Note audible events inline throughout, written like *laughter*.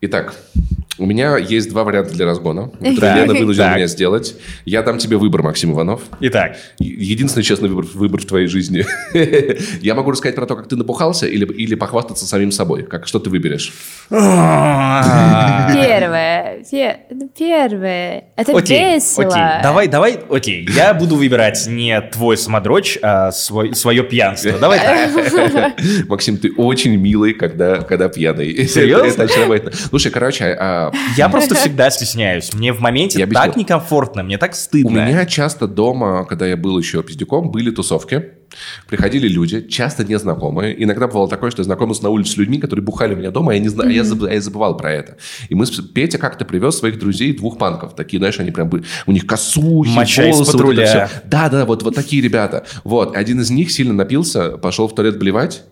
Итак, у меня есть два варианта для разгона, которые. Лена вынудила меня сделать. Я дам тебе выбор, Максим Иванов. Итак, Единственный честный выбор, выбор в твоей жизни. *laughs* Я могу рассказать про то, как ты напухался, или, или похвастаться самим собой. Как, что ты выберешь? *laughs* Первое. пе- ну, Первое. Это весело. окей, давай, давай, окей, я буду выбирать не твой самодрочь, а свой, свое пьянство. Давай так. *laughs* Максим, ты очень милый, когда, когда пьяный. Серьезно? Это, это очаровательно. Слушай, короче, Я просто всегда стесняюсь. Мне в моменте Я объясню. так некомфортно, мне так у стыдно. меня часто дома, когда я был еще пиздюком, были тусовки. Приходили люди, часто незнакомые. Иногда бывало такое, что я знакомился на улице с людьми, которые бухали у меня дома, а я, не зна- а я, заб- а я забывал про это. И мы с Петя как-то привез своих друзей, двух панков. Такие, знаешь, они прям были... У них косухи, Моча волосы, вот это патруля. всё. Да, да, вот, вот такие ребята. Вот. Один из них сильно напился, пошел в туалет блевать,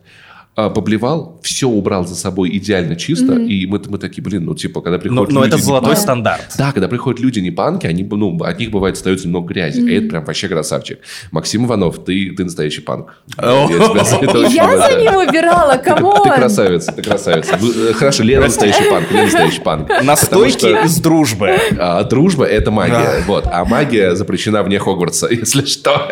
поблевал, все убрал за собой идеально чисто, и мы, мы такие, блин, ну, типа, когда Но, приходят но люди... это не золотой стандарт. да, когда приходят люди не панки, они, ну, от них бывает остается немного грязи. И это прям вообще красавчик. Максим Иванов, ты, ты настоящий панк. Я это Я за ним убирала, Ты, ты красавица, ты красавица. Э, Хорошо, Лена настоящий панк, Лена настоящий панк. *laughs* Настойки из дружбы. а, дружба – это магия. Вот. А магия запрещена вне Хогвартса, *laughs* если что.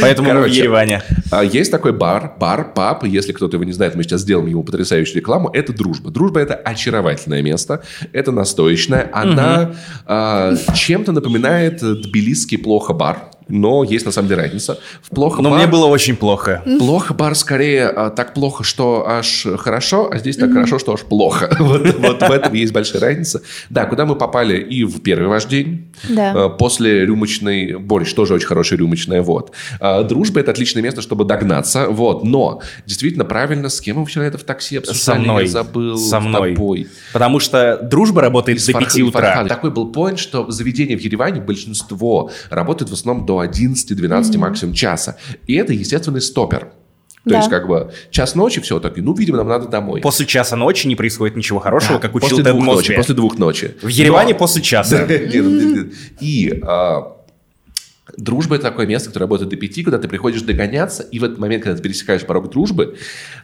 Поэтому мы в Короче, Ереване. а, Есть такой бар, бар, паб, если кто-то его не знает, мы сейчас сделаем ему потрясающую рекламу, это дружба. Дружба – это очаровательное место, это настоечное, она а, чем-то напоминает тбилисский плохо бар, но есть на самом деле разница. В плохо Но бар, мне было очень плохо. плохо бар скорее а, так плохо, что аж хорошо, а здесь так хорошо, что аж плохо. *laughs* Вот, вот в этом есть большая разница. Да, куда мы попали и в первый ваш день, Да. а, после рюмочной, борщ тоже очень хорошая рюмочная, вот. А, Дружба – это отличное место, чтобы догнаться, вот. Но, действительно, правильно, с кем мы вчера это в такси обсуждали? Со мной. Я забыл. Со мной. тобой. Потому что дружба работает Из до Фарх- 5 утра. Фархада. Такой был поинт, что заведения в Ереване, большинство, работают в основном до 11-12 максимум часа. И это естественный стопер. То Да. есть, как бы, час ночи, все, так, ну, видимо, нам надо домой. После часа ночи не происходит ничего хорошего, Да, как учил после Тед двух Мосби. ночи, после двух ночи. В Ереване Но- после часа. *laughs* И а, дружба – это такое место, которое работает до пяти, куда ты приходишь догоняться, и в этот момент, когда ты пересекаешь порог дружбы,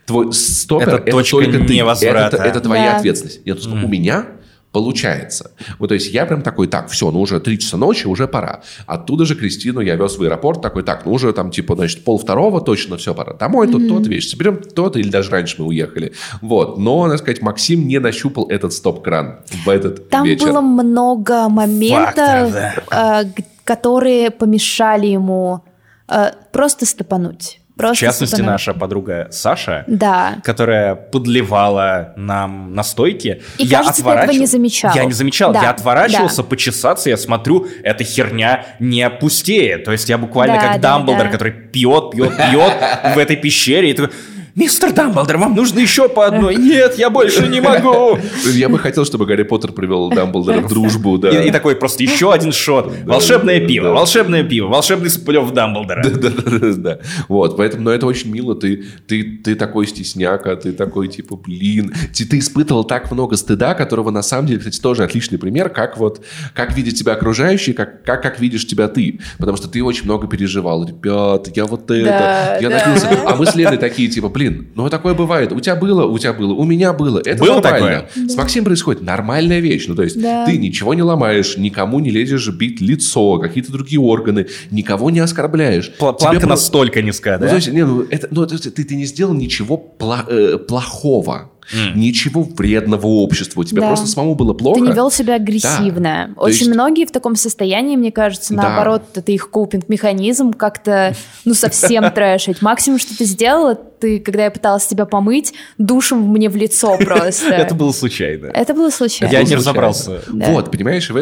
твой стопер Это – только ты. невозврата. Это, это твоя ответственность. Нет, у меня получается. Вот, то есть я прям такой, так, все, ну уже три часа ночи, уже пора. Оттуда же Кристину я вез в аэропорт, такой, так, ну уже там типа, значит, пол второго точно все пора. Домой тут тот вещь, соберем тот, или даже раньше мы уехали. Вот, но, надо сказать, Максим не нащупал этот стоп-кран в этот Там вечер. было много моментов, Факторов, э, г- которые помешали ему э, просто стопануть. В Просто частности, стопануть. наша подруга Саша, Да. которая подливала нам настойки. И, кажется, ты этого не замечал. Я не замечал. Да, Я отворачивался да. почесаться, я смотрю, эта херня не пустеет. То есть я буквально Да, как да, Дамблдор, да. который пьет, пьет, пьет в этой пещере. И такой, мистер Дамблдор, вам нужно еще по одной. Нет, я больше не могу. Я бы хотел, чтобы Гарри Поттер привел Дамблдора в дружбу, да. И, и такой просто еще один шот. Волшебное пиво, волшебное пиво, волшебный сплев Дамблдора. Да-да-да. Вот, поэтому, но это очень мило. Ты, ты, ты такой стесняка, ты такой, типа, блин. Ты, ты испытывал так много стыда, которого, на самом деле, кстати, тоже отличный пример, как вот, как видят тебя окружающие, как, как, как видишь тебя ты. Потому что ты очень много переживал. Ребят, я вот это, Да, я да. напился. А мы с Леной такие, типа, блин, ну такое бывает. У тебя было, у тебя было, у меня было. Это Было нормально. С Максимом происходит нормальная вещь. Ну, то есть, Да. ты ничего не ломаешь, никому не лезешь бить лицо, какие-то другие органы, никого не оскорбляешь. Пла- Тебе Планка про- настолько низкая, Ну, да? то есть, не, ну, это, ну, то есть ты, ты не сделал ничего пла- э, плохого, ничего вредного обществу. Тебе Да. просто самому было плохо. Ты не вел себя агрессивно. То Очень есть- многие в таком состоянии, мне кажется, Да. наоборот, это их копинг-механизм как-то, ну, совсем *laughs* трэшить. Максимум, что ты сделала, ты, когда я пыталась тебя помыть, душем мне в лицо *laughs* просто. Это было случайно. Это было случайно. Я не разобрался. Вот, понимаешь, и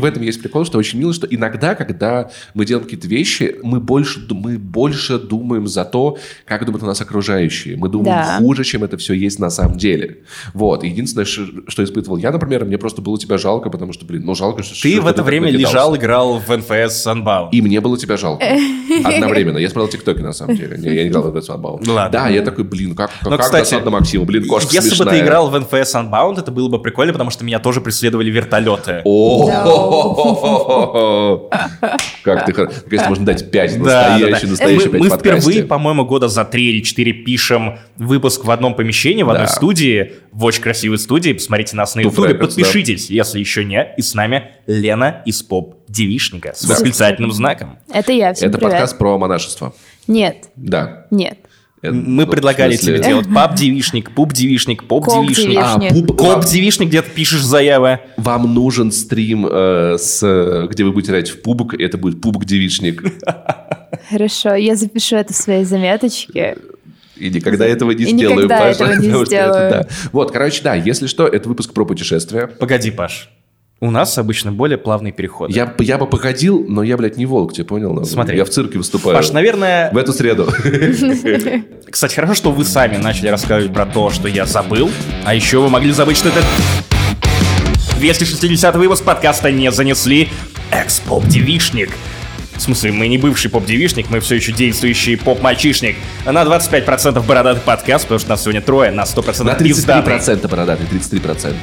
в, этом, есть прикол, что очень мило, что иногда, когда мы делаем какие-то вещи, мы больше, мы больше думаем за то, как думают у нас окружающие. Мы думаем хуже, чем это все есть на самом деле. Вот. Единственное, что испытывал я, например, мне просто было тебя жалко, потому что, блин, ну жалко, что Ты в это время лежал, играл в НФС Sunbound. И мне было тебя жалко. *laughs* Одновременно. Я смотрел ТикТоки, на самом деле. Я не играл в этот Sunbound. Ладно. Да, я такой, блин, как, Но, как кстати, досадно Максиму. Блин, кошка Если бы смешная. ты играл в NFS Unbound, это было бы прикольно, потому что меня тоже преследовали вертолеты. О, *laughs* Как ты... хор- Конечно, можно дать 5 Да, да, настоящих, да. настоящих Мы, 5 мы впервые, по-моему, года за три или четыре пишем выпуск в одном помещении, в одной студии, в очень красивой студии. Посмотрите нас на да. подпишитесь, если еще не. И с нами Лена из поп-девишника с Да. восклицательным знаком. Это я, всем Это привет. подкаст про монашество. Нет, Да. нет. Это- Мы ну, предлагали тебе делать пап-девишник, пуп-девишник, поп-девишник. Коп-девишник. А, пуп- Коп-девишник, где ты пишешь заявы. Вам нужен стрим, э, с, где вы будете играть в PUBG, это будет PUBG-девичник. Хорошо, я запишу это в своей заметочке. И никогда этого не И сделаю. никогда Паша, этого не потому что это сделаю. да. Вот, короче, да, если что, это выпуск про путешествия. Погоди, Паш. У нас обычно более плавный переход. Я, я бы походил, но я, блядь, не волк, ты понял? Ну, Смотри. Я в цирке выступаю. Паш, наверное, В эту среду. *laughs* Кстати, хорошо, что вы сами начали рассказывать про то, что я забыл. А еще вы могли забыть, что это 260 выпуск подкаста не занесли. Экс-поп-девишник. В смысле, мы не бывший поп-девишник, мы все еще действующий поп-мальчишник. На 25% бородатый подкаст, потому что нас сегодня трое, на 100% На пиздатый. 33% бородатый, 33%.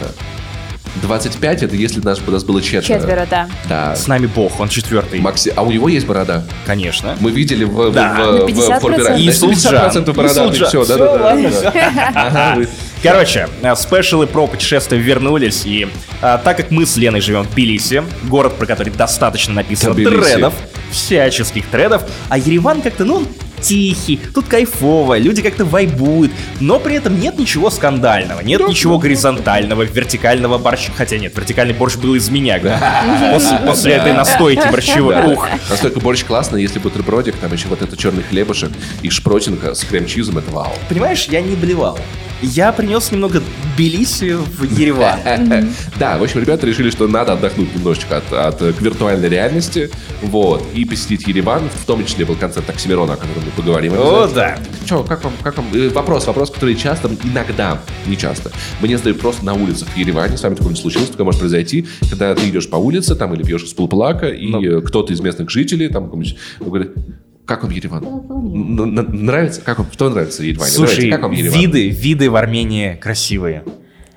25 это если нас, нас было четверо. Четверо, да. Да. С нами бог, он четвертый. Макси... А у него есть борода? Конечно. Мы видели в, в- Да. в, На в, 50%. формировании. И Сулджан. 50% бородатый, И Сулджан. все, да, да, да, да. Ага, Короче, э, спешалы про путешествия вернулись, и а, так как мы с Леной живем в Тбилиси, город, про который достаточно написано Тбилиси. тредов, всяческих тредов, а Ереван как-то, ну, тихий, тут кайфово, люди как-то вайбуют, но при этом нет ничего скандального, нет ничего горизонтального, вертикального борща, хотя нет, вертикальный борщ был из меня, да, после, после этой настойки борщевой, Да, ух. Настолько борщ классный, если бутербродик, там еще вот это черный хлебушек и шпротинка с крем-чизом, это вау. Понимаешь, я не блевал. Я принес немного Тбилиси в Ереван. *laughs* Да, в общем, ребята решили, что надо отдохнуть немножечко от, от, э, виртуальной реальности, вот, и посетить Ереван, в том числе был концерт Оксимирона, о котором мы поговорим. О, да. Че, как вам, как вам? э, Вопрос, вопрос, который часто, иногда, не часто, мне задают просто на улицах в Ереване, с вами такое не случилось, такое может произойти, когда ты идешь по улице, там, или пьешь из полплака, и Ну. э, кто-то из местных жителей, там, говорит, как вам Ереван? Н- Нравится? Как вам, что нравится в Ереване? Слушай, Давайте, как вам Ереван? виды, виды в Армении красивые.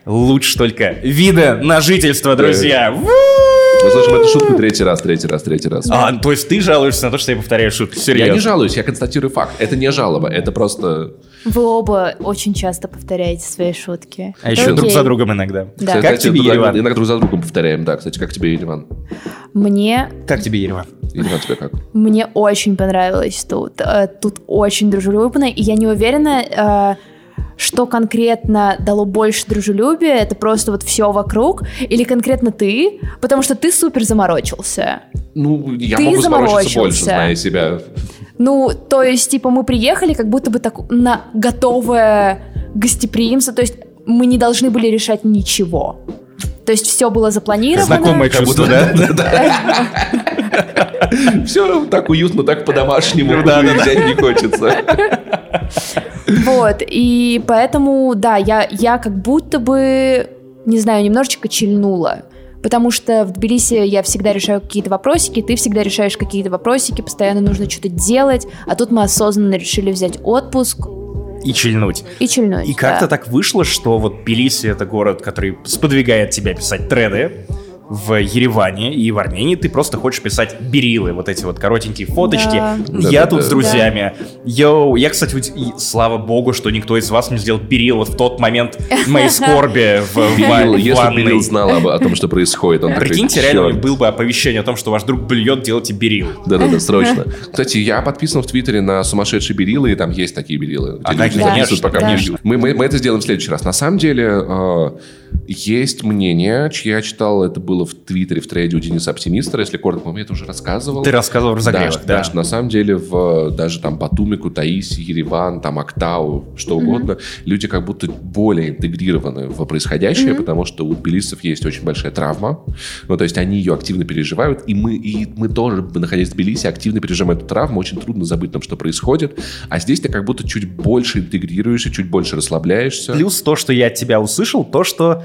Лучше только виды на жительство, друзья. Ву! Мы слышим эту шутку третий раз, третий раз, третий раз. А, то есть ты жалуешься на то, что я повторяю шутки? Серьезно? Я не жалуюсь, я констатирую факт. Это не жалоба, это просто... Вы оба очень часто повторяете свои шутки. А еще друг за другом иногда. Да. Как Кстати, тебе иногда- Ереван? Иногда друг за другом повторяем, да. Кстати, как тебе Ереван? Мне Как тебе Ереван? Ереван тебе как? Мне очень понравилось тут. Э, Тут очень дружелюбно, и я не уверена, э, что конкретно дало больше дружелюбия. Это просто вот все вокруг, или конкретно ты, потому что ты супер заморочился. Ну, я Ты могу заморочиться больше, зная себя. Ну, то есть, типа, мы приехали как будто бы так на готовое гостеприимство, то есть мы не должны были решать ничего. То есть все было запланировано. Знакомое Как чувство, будто- да? *laughs* Все так уютно, так по-домашнему. Да. Взять не хочется. *laughs* Вот, и поэтому, да, я, я как будто бы, не знаю, немножечко чильнула. Потому что в Тбилиси я всегда решаю какие-то вопросики, ты всегда решаешь какие-то вопросики, постоянно нужно что-то делать, а тут мы осознанно решили взять отпуск И чильнуть. и чильнуть. И как-то да. так вышло, что вот Тбилиси — это город, который сподвигает тебя писать треды. В Ереване и в Армении ты просто хочешь писать берилы, вот эти вот коротенькие фоточки. Да. Я Да-да-да. тут с друзьями. Йоу, я, кстати, и слава богу, что никто из вас не сделал берил вот в тот момент моей *laughs* скорби в, в Берил, ва- если бы ванной. Берил знал об- о том, что происходит, он такой, Прикиньте, реально «Чёрт». был бы оповещение о том, что ваш друг блюет, делайте берил. Да-да-да, *laughs* срочно. Кстати, я подписан в Твиттере на сумасшедшие берилы, и там есть такие берилы. А, конечно, записывают, пока да. мы это сделаем в следующий раз. На самом деле, э, есть мнение, чье я читал, это было в Твиттере, в трейде у Дениса Оптимистра, если коротко, по-моему, я это уже рассказывал. Ты рассказывал в да, да. да, что на самом деле в даже там Батуми, Кутаиси, Ереван, там Актау, что угодно, люди как будто более интегрированы в происходящее, потому что у тбилисцев есть очень большая травма. Ну, то есть они ее активно переживают, и мы, и мы тоже, находясь в Тбилиси, активно переживаем эту травму, очень трудно забыть там, что происходит. А здесь ты как будто чуть больше интегрируешься, чуть больше расслабляешься. Плюс то, что я от тебя услышал, то, что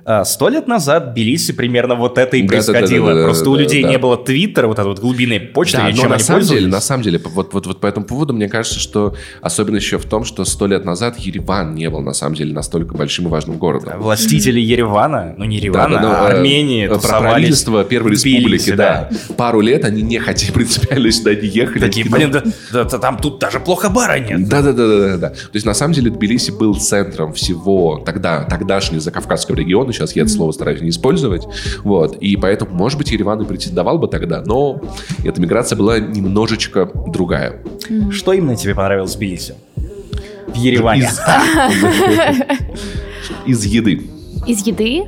Сто лет назад Тбилиси примерно вот это и Да, да, да, происходило. да, Просто да, у людей да. не было твиттера, вот этой вот глубинной почты, Да, или но чем на они самом деле, пользовались. на самом деле, вот, вот, вот по этому поводу, мне кажется, что особенно еще в том, что сто лет назад Ереван не был на самом деле настолько большим и важным городом. Властители Еревана, ну не Еревана, Да, да, а ну, э, Армении э, правительство Первой в Тбилиси, Республики, да. Пару лет они не хотели, *laughs* принципиально сюда не ехали. Такие, блин, да, да- да там тут даже плохо бара нет. Да, да, да, да, да, да. То есть на самом деле Тбилиси был центром всего тогда тогдашнего закавказского региона. Сейчас я это слово стараюсь не использовать. Вот. И поэтому, может быть, Ереван и претендовал бы тогда, но эта миграция была немножечко другая. Что именно тебе понравилось в Тбилиси? В Ереване. *laughs* *laughs* Из, еды. Из еды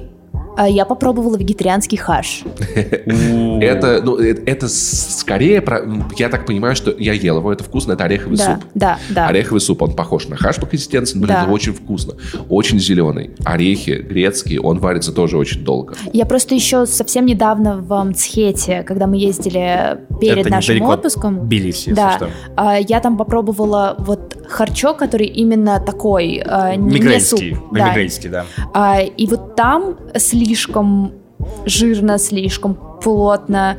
я попробовала вегетарианский хаш. *laughs* Это, ну, э- это скорее, про- я так понимаю, что я ел его, это вкусно, это ореховый Да, суп. да, да. Ореховый суп, он похож на хаш по консистенции, но Да. это очень вкусно. Очень зеленый. Орехи грецкие, он варится тоже очень долго. Я просто еще совсем недавно в Мцхете, когда мы ездили перед Это нашим от отпуском. Тбилиси, если да, что. а, я там попробовала вот харчо, который именно такой, а, не- не суп. Да. Да. А, и вот там слишком жирно, слишком плотно.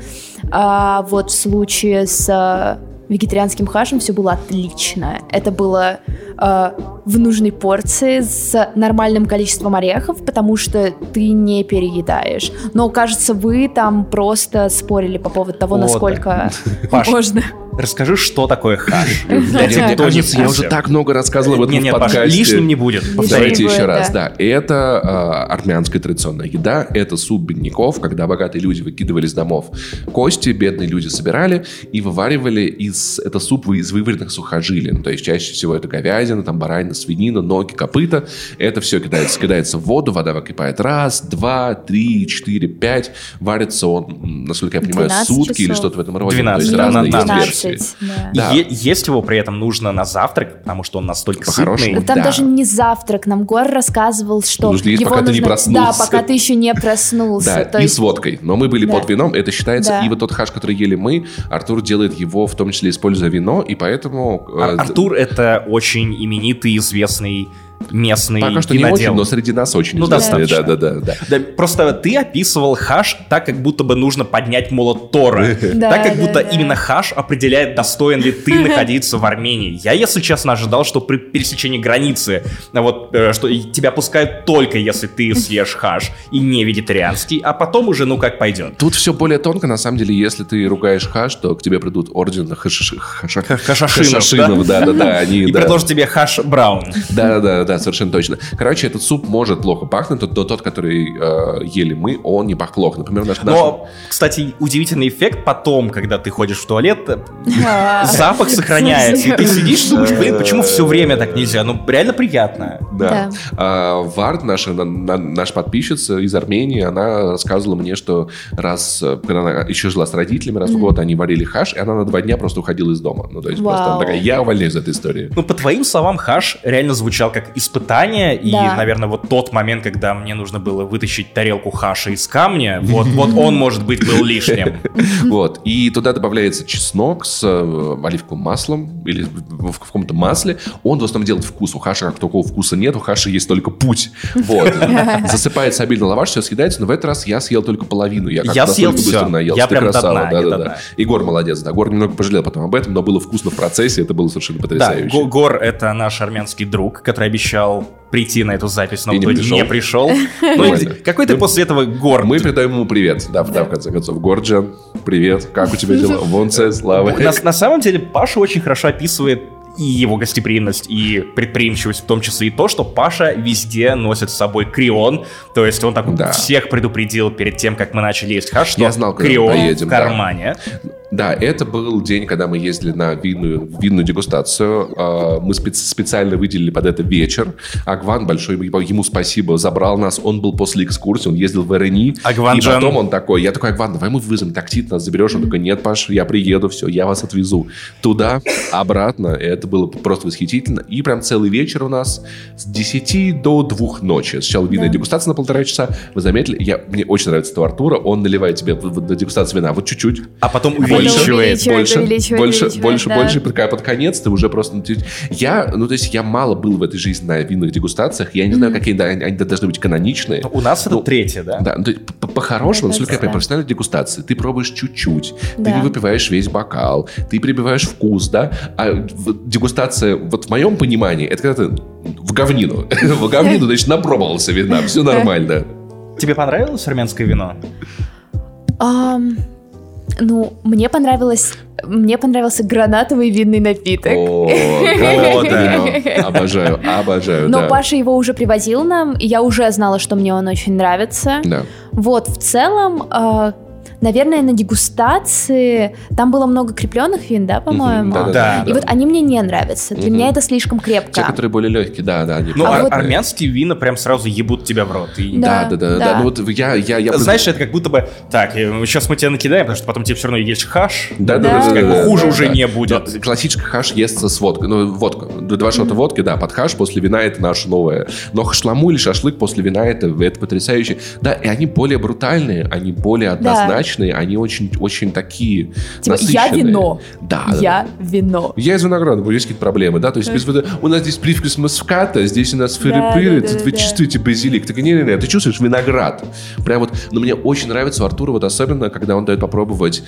А вот в случае с а, вегетарианским хашем все было отлично. Это было а, в нужной порции с нормальным количеством орехов, потому что ты не переедаешь. Но, кажется, вы там просто спорили по поводу того, О, да. насколько *laughs* Паш, можно. Расскажи, что такое хаш. Для Мне тех, кто не кажется, я уже так много рассказывал об этом Не, в подкасте. лишним не будет. Будет, еще да. раз, да. Это а, армянская традиционная еда, это суп бедняков, когда богатые люди выкидывали из домов кости, бедные люди собирали и вываривали из это суп из вываренных сухожилин. То есть чаще всего это говядина, там баранина, свинина, ноги, копыта. Это все кидается, кидается в воду, вода выкипает раз, два, три, четыре, пять. Варится он, насколько я понимаю, 12 сутки или часов. что-то в этом роде. 12, То есть да, разные на есть 12. версии. 12, да. Да. Е- есть его при этом нужно на завтрак, потому что он настолько По-хорошему, сытный. Там Да. даже не завтрак. Нам Гор рассказывал, что Нужно есть, его пока ты не нужно- проснулся. Да, пока ты еще не проснулся. Да, и есть- с водкой. Но мы были под вином, это считается. И вот тот хаш, который ели мы, Артур делает его, в том числе используя вино, и поэтому... э, Ар- Артур это очень именитый, известный местный Пока что не винодел. очень, но среди нас очень Ну, известный. достаточно. Да, да, да, да. Да, просто ты описывал хаш так, как будто бы нужно поднять молот Тора. *laughs* Так, как будто именно хаш определяет, достоин ли ты *laughs* находиться в Армении. Я, если честно, ожидал, что при пересечении границы, а вот, э, что тебя пускают только, если ты съешь хаш и не вегетарианский, а потом уже, ну, как пойдет. Тут все более тонко, на самом деле, если ты ругаешь хаш, то к тебе придут орден хашашинов, хашашинов, да, да, да, они, И предложат тебе хаш браун. Да, да, да, совершенно точно. Короче, этот суп может плохо пахнуть, но тот, который э, ели мы, он не пах плохо. Например, наш, наш- Но, кстати, удивительный эффект потом, когда ты ходишь в туалет, э, запах сохраняется. И ты сидишь и думаешь, блин, почему все время так нельзя? Ну, реально приятно. Да. А, Вард, наша, на- на- наша подписчица из Армении, она рассказывала мне, что раз, э, когда она еще жила с родителями, раз в год они варили хаш, и она на два дня просто уходила из дома. Ну, то есть просто она такая, я увольняюсь из этой истории. Ну, по твоим словам, хаш реально звучал как испытание, и, Да. наверное, вот тот момент, когда мне нужно было вытащить тарелку хаша из камня, вот, вот *laughs* он, может быть, был лишним. *laughs* Вот. И туда добавляется чеснок с э, оливковым маслом или в, каком-то масле. Он в основном делает вкус. У хаша как такого вкуса нет, у хаша есть только путь. Вот. *laughs* Засыпается обильно лаваш, все съедается, но в этот раз я съел только половину. Я, как Я настолько съел быстро всё. наелся. Я Ты прям красава, до да-да-да. дна. Егор молодец, да. Гор немного пожалел потом об этом, но было вкусно в процессе, это было совершенно Да, потрясающе. Го- Гор — это наш армянский друг, который обещал прийти на эту запись, но И в не итоге пришел. не пришел. *laughs* Ну, какой ты после этого Гор? Мы передаем ему привет, да, да, в конце концов. Горджан, привет, как у тебя дела? Вонце, слава. На, на самом деле Паша очень хорошо описывает и его гостеприимность, и предприимчивость, в том числе и то, что Паша везде носит с собой крион. То есть он так Да. всех предупредил перед тем, как мы начали есть хаш, что Я знал, крион поедем, в кармане. Да, это был день, когда мы ездили на винную, винную дегустацию. А, Мы спец- специально выделили под это вечер. Агван, большой ему спасибо, забрал нас. Он был после экскурсии, он ездил в РНИ. Агван и потом он такой, я такой, Агван, давай мы вызовем такси, ты нас заберешь. Он такой, нет, Паш, я приеду, все, я вас отвезу. Туда, обратно. Это было просто восхитительно. И прям целый вечер у нас с 10 до 2 ночи. Сначала винная Да. дегустация на полтора часа. Вы заметили, я, мне очень нравится этого Артура. Он наливает тебе на дегустацию вина вот чуть-чуть. А потом Больше увеличивает. больше, увеличивает, больше, увеличивает, больше, да. больше, пока под конец ты уже просто... ну, ты- Я, ну, то есть я мало был в этой жизни на винных дегустациях, я не знаю, какие да, они должны быть каноничные. У нас это Ну, третье, да? Да, ну, то есть по- по-хорошему, насколько я понимаю, профессиональной дегустации, ты пробуешь чуть-чуть, ты Да. не выпиваешь весь бокал, ты прибиваешь вкус, да, а дегустация, вот в моем понимании, это когда ты в говнину, *laughs* в говнину, значит, напробовался вина, все нормально. Тебе понравилось армянское вино? Ам, ну, мне понравилось... Мне понравился гранатовый винный напиток. О, *laughs* да. Обожаю, обожаю, Но. Паша его уже привозил нам, и я уже знала, что мне он очень нравится. Да. Вот, в целом, э, наверное, на дегустации там было много крепленных вин, да, по-моему? Мгм, Да. И вот они мне не нравятся. Для Мгм. меня это слишком крепко. Те, которые более легкие, да, да. Ну, А ар- вот- армянские вина прям сразу ебут тебя в рот. И- Да, Да, да, да, да. да. Ну вот я, я, я... Знаешь, это как будто бы, так, сейчас мы тебя накидаем, потому что потом тебе все равно есть хаш. Да, да, Да. да, да, Как бы да, хуже да, уже да. не будет. Классический хаш естся с водкой. Ну, водка. Два шота водки, да, под хаш после вина это наше новое. Но шламу или шашлык после вина это, это потрясающе. Да, и они более брутальные, они более однозначные, они очень, очень такие Типа, я насыщенные. вино. Да, да, Я вино. Я из винограда, у есть какие-то проблемы, да? То есть без воды- у нас здесь привкус маската, здесь у нас фыры-пыры, да, да, вы да. чувствуете базилик. Так не-не-не, ты чувствуешь виноград. Прям вот, но мне очень нравится у Артура вот особенно, когда он дает попробовать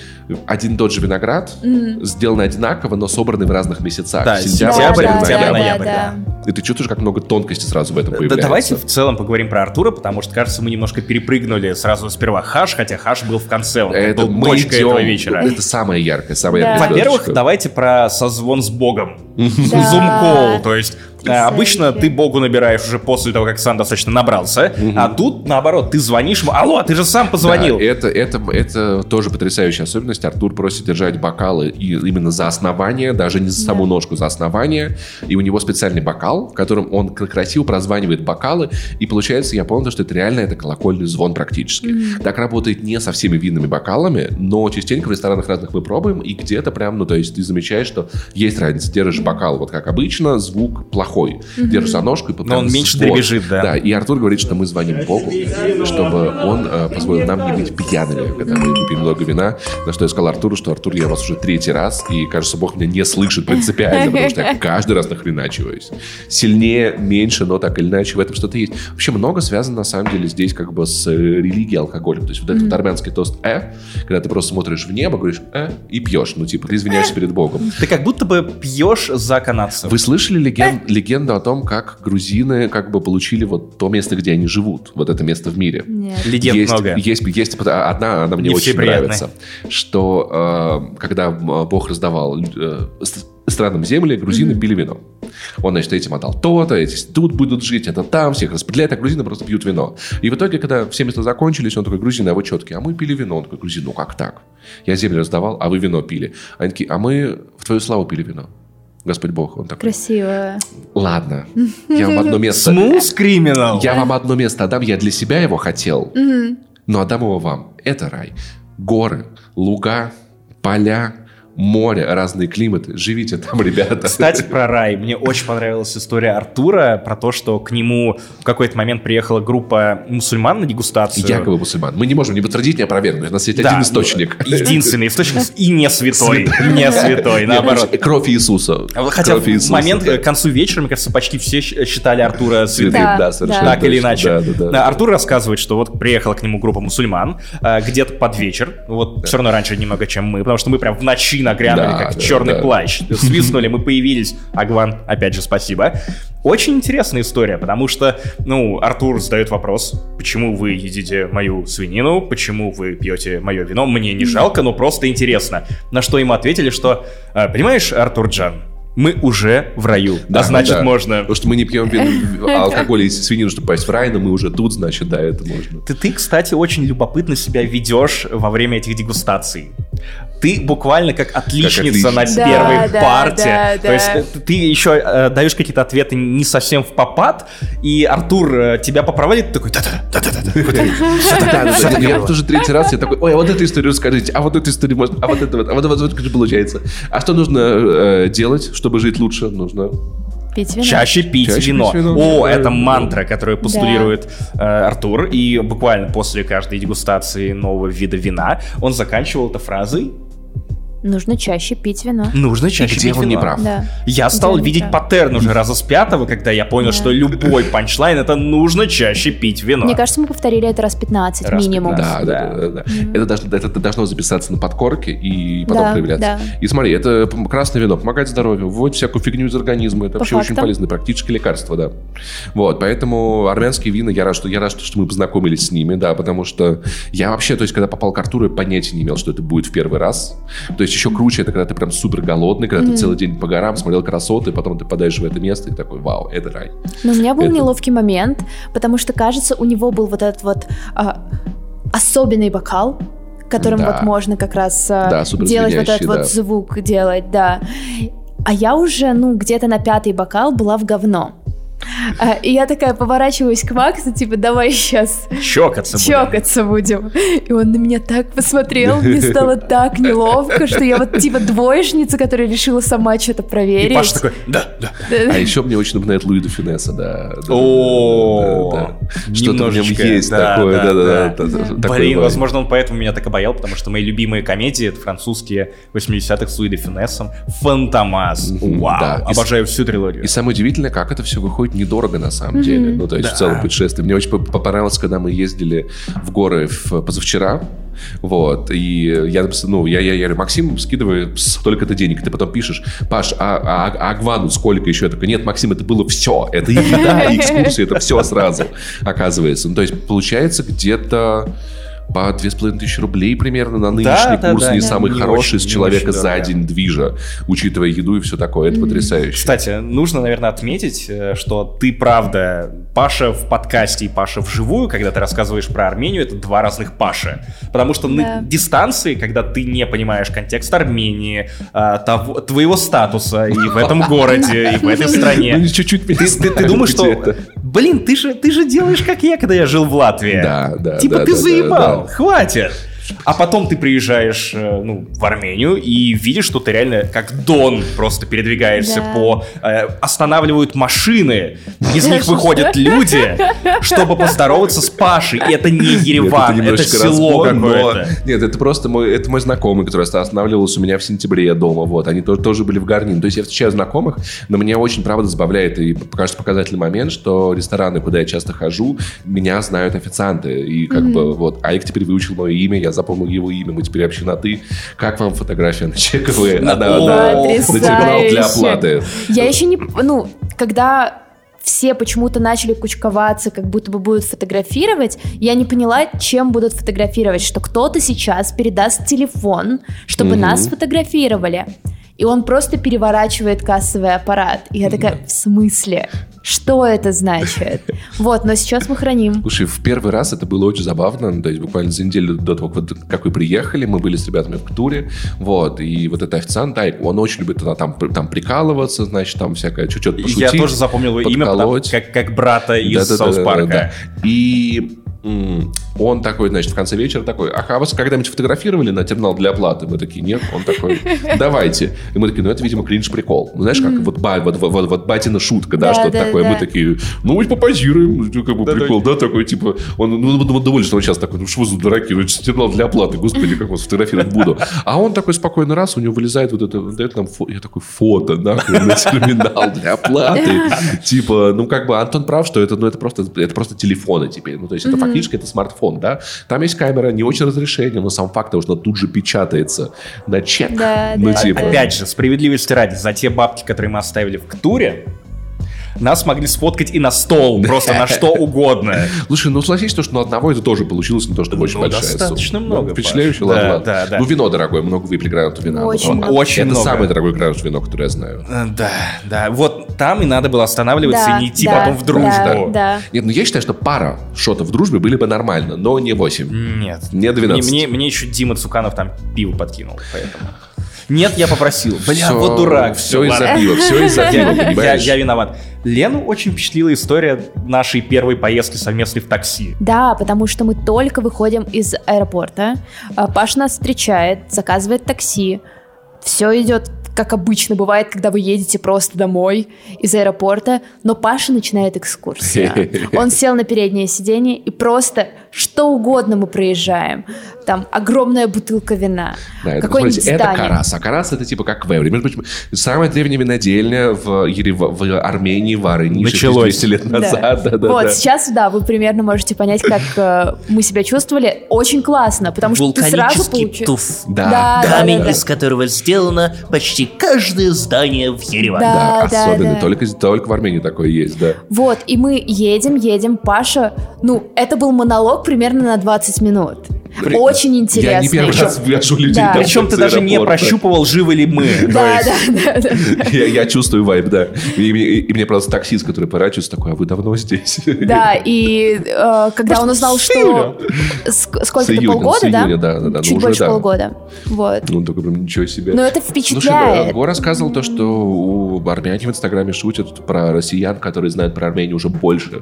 один и тот же виноград, сделанный одинаково, но собранный в разных месяцах. Да, Сентябрь, сентябрь, ноябрь. октябрь, ноябрь, И ты чувствуешь, как много тонкости сразу в этом Да, появляется. давайте в целом поговорим про Артура, потому что, кажется, мы немножко перепрыгнули сразу сперва хаш, хотя хаш был в конце, он Это был мы идем- этого вечера. Это самое яркое, самое Да. яркое. Во-первых, давайте про созвон с Богом. Да. Зум-колл, то есть Потрясающе. обычно ты Богу набираешь уже после того, как сам достаточно набрался, а тут, наоборот, ты звонишь ему, алло, ты же сам позвонил. Да, это, это, это тоже потрясающая особенность. Артур просит держать бокалы и именно за основание, даже не за саму ножку, за основание. И у него специальный бокал, в котором он красиво прозванивает бокалы. И получается, я понял, что это реально это колокольный звон практически. Так работает не со всеми винными бокалами, но частенько в ресторанах разных мы пробуем, и где-то прям, ну, то есть ты замечаешь, что есть разница. Держишь бокал, вот как обычно, звук плохой. Держишь за ножку, и Но прям он меньше звон. дребезжит, да. Да, и Артур говорит, что мы звоним Богу, чтобы он э, позволил нам не быть пьяными, когда мы выпьем много вина. На что я сказал Артуру, что Артур, я вас уже третий раз, и, кажется, Бог меня не слышит принципиально, потому что я *laughs* каждый раз нахреначиваюсь. Сильнее, меньше, но так или иначе в этом что-то есть. Вообще много связано, на самом деле, здесь как бы с э, религией, алкоголем. То есть вот этот вот армянский тост «э», когда ты просто смотришь в небо, говоришь «э» и пьешь. Ну, типа, ты извиняешься перед Богом. Ты как будто бы пьешь за канадцев. Вы слышали леген- легенду о том, как грузины как бы получили вот то место, где они живут, вот это место в мире? Нет. Легенд есть, много. Есть, есть одна, она мне Не очень нравится, что э, когда э, Бог раздавал э, странам земли, грузины пили вино. Он, значит, этим отдал то-то, эти тут будут жить, это там, всех распределяет, а грузины просто пьют вино. И в итоге, когда все места закончились, он такой, грузины, а вы четкие, а мы пили вино. Он такой, грузин, ну как так? Я землю раздавал, а вы вино пили. Они такие, а мы в твою славу пили вино. Господь Бог. Он такой, Красиво. ладно, я вам одно место... Смус криминал. Я вам одно место отдам, я для себя его хотел, но отдам его вам. Это рай. Горы, луга, поля, море, разные климаты. Живите там, ребята. Кстати, про рай. Мне очень понравилась история Артура про то, что к нему в какой-то момент приехала группа мусульман на дегустацию. Якобы мусульман. Мы не можем ни подтвердить, ни опровергнуть. У нас есть Да, один ну, источник. Единственный источник и не святой. Святой. Не святой, Нет, наоборот. Кровь Иисуса. Хотя Кровь в Иисуса, момент, да. к концу вечера, мне кажется, почти все считали Артура святым. Да, да, совершенно. Так или точно. иначе. Да, да, да. Да, Артур рассказывает, что вот приехала к нему группа мусульман э, где-то под вечер, вот все равно раньше немного, чем мы, потому что мы прям в ночи нагрянули, Да, как да, черный да. плащ. Свистнули, мы появились. Агван, опять же, спасибо. Очень интересная история, потому что, ну, Артур задает вопрос, почему вы едите мою свинину, почему вы пьете мое вино, мне не жалко, но просто интересно. На что ему ответили, что, «А, понимаешь, Артур Джан, мы уже в раю, Да, а значит да. можно... Потому что мы не пьем вин- *laughs* алкоголь и свинину, чтобы попасть в рай, но мы уже тут, значит, да, это можно. Ты, ты, кстати, очень любопытно себя ведешь во время этих дегустаций. Ты буквально как отличница на отличница. первой Да, да, парте. да, То есть да. э, ты еще э, даешь какие-то ответы не совсем в попад, и Артур э, тебя поправляет, ты такой да-да, да-да-да. Да, да, да. Я тоже третий раз, я такой, ой, а вот эту историю расскажите, а вот эту историю может, а вот это вот, а вот вот, вот как же получается. А что нужно э, делать, чтобы жить лучше? Нужно Пить вино. Чаще пить Чаще вино. пить вино. О, Да. это мантра, которую постулирует э, Артур. И буквально после каждой дегустации нового вида вина он заканчивал это фразой Нужно чаще пить вино. Нужно чаще где пить он не вино. прав? Да. Я стал Где видеть прав. паттерн уже раза с пятого, когда я понял, Да. что любой панчлайн это нужно чаще пить вино. Мне кажется, мы повторили это раз 15 Раз минимум. 15. Да, да, да, да, да. Это, должно, это, это должно записаться на подкорке и потом Да, проявляться. да. И смотри, это красное вино помогает здоровью, вводит всякую фигню из организма. Это По вообще очень фактам. полезное практически лекарство, да. Вот, поэтому армянские вина, я рад, что я рад, что, что мы познакомились с ними, да, потому что я вообще, то есть, когда попал к Артуру, я понятия не имел, что это будет в первый раз. То есть, еще круче, это когда ты прям супер голодный, когда ты целый день по горам смотрел красоты, потом ты подаешь в это место и такой, вау, это рай. Но у меня был Это- неловкий момент, потому что, кажется, у него был вот этот вот а, особенный бокал, которым Да. вот можно как раз а, Да, делать вот этот звенящий, вот да. звук делать, да. А я уже, ну, где-то на пятый бокал была в говно. А, И я такая поворачиваюсь к Максу, типа, давай сейчас Чокаться будем. чокаться будем. И он на меня так посмотрел, мне стало так неловко, что я вот типа двоечница, которая решила сама что-то проверить. И Паша такой, да, да. А еще мне очень напоминает Луи де Финесса, да. О. Что-то в нем немножечко, есть такое, да, да, да, Блин, возможно, он поэтому меня так обаял, потому что мои любимые комедии это французские 80-х с Луи де Финессом. Фантомас. Вау. Обожаю всю трилогию. И самое удивительное, как это все выходит недорого на самом деле. Ну, то есть Да. в целом путешествие. Мне очень по- понравилось, когда мы ездили в горы в, позавчера. Вот, и я написал, ну, я, я, я говорю, Максим, скидывай столько-то денег. Ты потом пишешь, Паш, а, а, а Агвану сколько еще? Я такой, нет, Максим, это было все. Это и еда, и *laughs* экскурсия, это все сразу, оказывается. Ну, то есть, получается, где-то по 2500 рублей примерно на нынешний да, курс, да, не да. самый Не хороший очень- с человека очень за дорого. день движа, учитывая еду и все такое. Это потрясающе. Кстати, нужно, наверное, отметить, э, что ты, правда, Паша в подкасте и Паша вживую, когда ты рассказываешь про Армению, это два разных Паши. Потому что на Да. дистанции, когда ты не понимаешь контекст Армении, а, того- твоего статуса и в этом *laughs* городе, и в этой Ну, стране, чуть-чуть ты, ты- ты думаешь, что, блин, ты же, ты же делаешь как я, когда я жил в Латвии. Да, да, Типа да, ты да, заебал, да, да. Хватит. А потом ты приезжаешь э, ну, в Армению и видишь, что ты реально как Дон просто передвигаешься Да. по... э, останавливают машины, из них выходят люди, чтобы поздороваться с Пашей. И это не Ереван, это, немножечко село какое-то. Нет, это просто мой, это мой знакомый, который останавливался у меня в сентябре дома. Вот, они тоже, тоже были в Гарнин. То есть я встречаю знакомых, но меня очень, правда, забавляет и кажется показательный момент, что рестораны, куда я часто хожу, меня знают официанты. И как бы вот, Аик теперь выучил мое имя, я запомнил его имя, мы теперь община ты. Как вам фотография на чековые? *laughs* На- Она, она на терминал для оплаты. Я еще не... Ну, когда все почему-то начали кучковаться, как будто бы будут фотографировать, я не поняла, чем будут фотографировать, что кто-то сейчас передаст телефон, чтобы Мгм. нас фотографировали. И он просто переворачивает кассовый аппарат. И я такая, в смысле? Что это значит? *laughs* Вот, но сейчас мы храним. Слушай, в первый раз это было очень забавно. То есть буквально за неделю до того, как, как вы приехали, мы были с ребятами в туре. Вот, и вот этот официант, Айк, он очень любит туда там, там прикалываться, значит, там всякое что-то пошутить. Я тоже запомнил его имя, потому- как, как брата из Да-да-да-да-да-да. Саус Парка. И он такой, значит, в конце вечера такой, а вас когда-нибудь фотографировали на терминал для оплаты? Мы такие, нет. Он такой, *laughs* давайте. И мы такие, ну это, видимо, кринж-прикол. Ну знаешь, как вот, ба- вот, вот, вот, батина шутка, да, Да, что-то да, такое. да. Мы такие, ну вот попозируем, ну, как бы Да-да. прикол, да, такой, типа, он, ну, ну, доволен, что он сейчас такой, ну что вы за дураки, ну, это же терминал для оплаты, господи, как вас фотографировать буду. А он такой спокойный раз, у него вылезает вот это, это нам фо- я такой, фото, нахуй, на терминал для оплаты. *laughs* Типа, ну, как бы Антон прав, что это, ну, это просто, это просто телефоны теперь. Ну, то есть, это фактически это смартфон, да. Там есть камера, не очень разрешение, но сам факт того, что тут же печатается на чек. Да, ну, да, типа. Опять же, справедливости ради, за те бабки, которые мы оставили в Ктуре, нас могли сфоткать и на стол, *laughs* просто на что угодно. Слушай, ну согласись, что ну, одного это тоже получилось, не то, чтобы очень Ну, большая достаточно сумма. много, Ну, Впечатляюще, Паш. ладно. Ну, вино дорогое, много выпили гранатов вина. Очень Ну, много. Очень это много. самое дорогое гранат вино, которое я знаю. Э, Да, да. Вот там и надо было останавливаться и не идти потом в дружбу. Нет, ну я считаю, что пара шотов в дружбе были бы нормально, но не 8. Нет. Не 12. Мне, мне, мне еще Дима Цуканов там пиво подкинул, поэтому... Нет, я попросил. Бля, Всё- вот дурак. Все из-за пива, все *laughs* из-за пива, Я, я- виноват. Лену очень впечатлила история нашей первой поездки совместной в такси. Да, потому что мы только выходим из аэропорта. а, Паша нас встречает, заказывает такси. Все идет как обычно бывает, когда вы едете просто домой из аэропорта, но Паша начинает экскурсию. *laughs* Он сел на переднее сиденье и просто что угодно мы проезжаем. Там огромная бутылка вина, Да, это, какое-нибудь смотрите, это здание. Карас. А Карас это типа как Веври. Между прочим, самая древняя винодельня в, Ерев- в Армении, в Арынише Началось. 200 лет Да. назад. *laughs* Да, да, вот, да. сейчас, да, вы примерно можете понять, как э, мы себя чувствовали. Очень классно, потому что ты сразу получаешь... туф. Да. Да, да, Камень, да, да. из которого сделано почти каждое здание в Ереване. Да. Да, особенно. да. Только, только в Армении такое есть, да. Вот, и мы едем, едем, Паша, ну, это был монолог примерно на 20 минут. При- Очень интересно. Я не первый Причем- раз вяжу людей. Да. там Причем ты даже не прощупывал, живы ли мы. *laughs* Да, да, да. *laughs* Я, чувствую вайб, да. И, мне- просто таксист, который поворачивается, такой, а вы давно здесь? Да, и э, когда он узнал, что ск- С сколько-то июня, полгода, да? да, да, да, ну Чуть больше да. полгода. Вот. Ну, он такой, прям, ничего себе. Но это Слушай, впечатляет. Го рассказывал то, что у армяне в Инстаграме шутят про россиян, которые знают про Армению уже больше.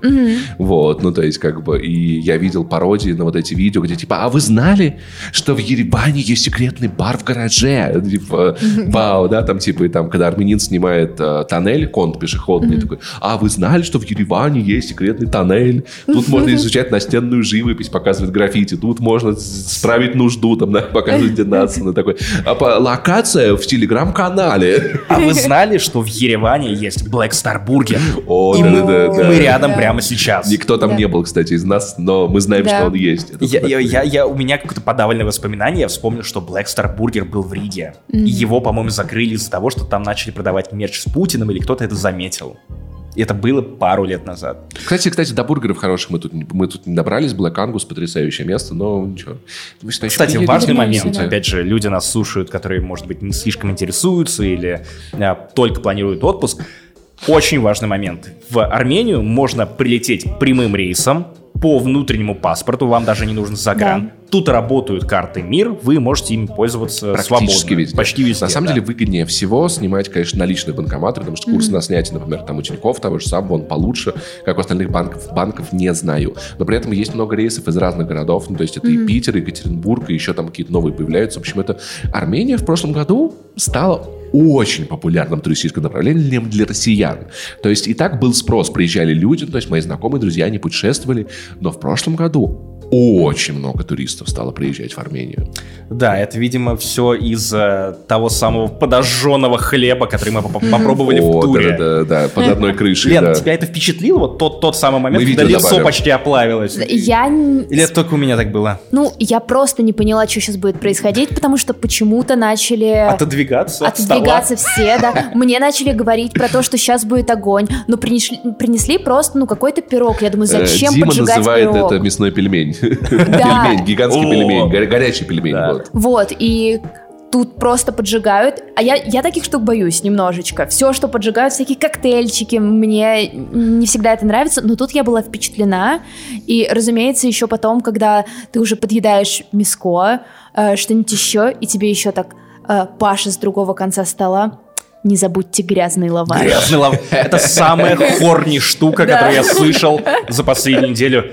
Вот, ну, то есть, как бы, и я видел пародии на вот эти видео, где, типа, а вы знали, что в Ереване есть секретный бар в гараже? Типа, вау, да, там, типа, и там, когда армянин снимает э, тоннель, конт пешеходный, такой, а вы знали, что в Ереване есть секретный тоннель? Тут можно изучать настенную живопись, показывать граффити, тут можно справить нужду, там, да, показывать где Натсона, такой, а по- локация в телеграм-канале. А вы знали, что в Ереване есть Black Star Burger? О, И мы, да-да-да. мы рядом Да. прямо сейчас. Никто там Да. не был, кстати, из нас, но мы знаем, Да. что он есть. Это Я, я, я, я- у меня какое-то подавленное воспоминание. Я вспомнил, что Black Star Burger был в Риге. И его, по-моему, закрыли из-за того, что там начали продавать мерч с Путиным, или кто-то это заметил. И это было пару лет назад. Кстати, кстати, до бургеров хороших мы тут, не- мы тут не добрались. Black Angus потрясающее место, но ничего. Что, еще Кстати, важный момент. да. Опять же, люди нас слушают, которые, может быть, не слишком интересуются или а, только планируют отпуск. Очень важный момент. В Армению можно прилететь прямым рейсом по внутреннему паспорту, вам даже не нужен загран. Да. Тут работают карты МИР, вы можете ими пользоваться Практически свободно. везде. Почти везде. На самом да. деле выгоднее всего снимать, конечно, наличные банкоматы, потому что курс на снятие, например, там у Тинькофф того же самого, он получше, как у остальных банков. Банков не знаю. Но при этом есть много рейсов из разных городов. Ну, то есть это и Питер, и Екатеринбург, и еще там какие-то новые появляются. В общем, это Армения в прошлом году стала очень популярным туристическим направлением для россиян. То есть и так был спрос, приезжали люди, то есть мои знакомые, друзья, они путешествовали, но в прошлом году очень много туристов стало приезжать в Армению. Да, это, видимо, все из-за того самого подожженного хлеба, который мы поп- попробовали в туре. Да, да, да, под одной крышей. Лен, тебя это впечатлило? Вот тот, тот самый момент, когда лицо почти оплавилось? Я... Или это только у меня так было? Ну, я просто не поняла, что сейчас будет происходить, потому что почему-то начали... Отодвигаться? Отодвигаться все, да. Мне начали говорить про то, что сейчас будет огонь, но принесли, принесли просто, ну, какой-то пирог. Я думаю, Э, зачем Дима поджигать называет пирог? это мясной пельмень. Да. Пельмень, гигантский О. пельмень, горя- горячий пельмень. Да. вот. Вот, и тут просто поджигают. А я, я таких штук боюсь немножечко. Все, что поджигают, всякие коктейльчики, мне не всегда это нравится, но тут я была впечатлена. И, разумеется, еще потом, когда ты уже подъедаешь миско, э, что-нибудь еще, и тебе еще так э, Паша с другого конца стола, не забудьте грязный лаваш. Грязный лав- Это самая *laughs* хорни штука, которую я слышал *laughs* за последнюю неделю.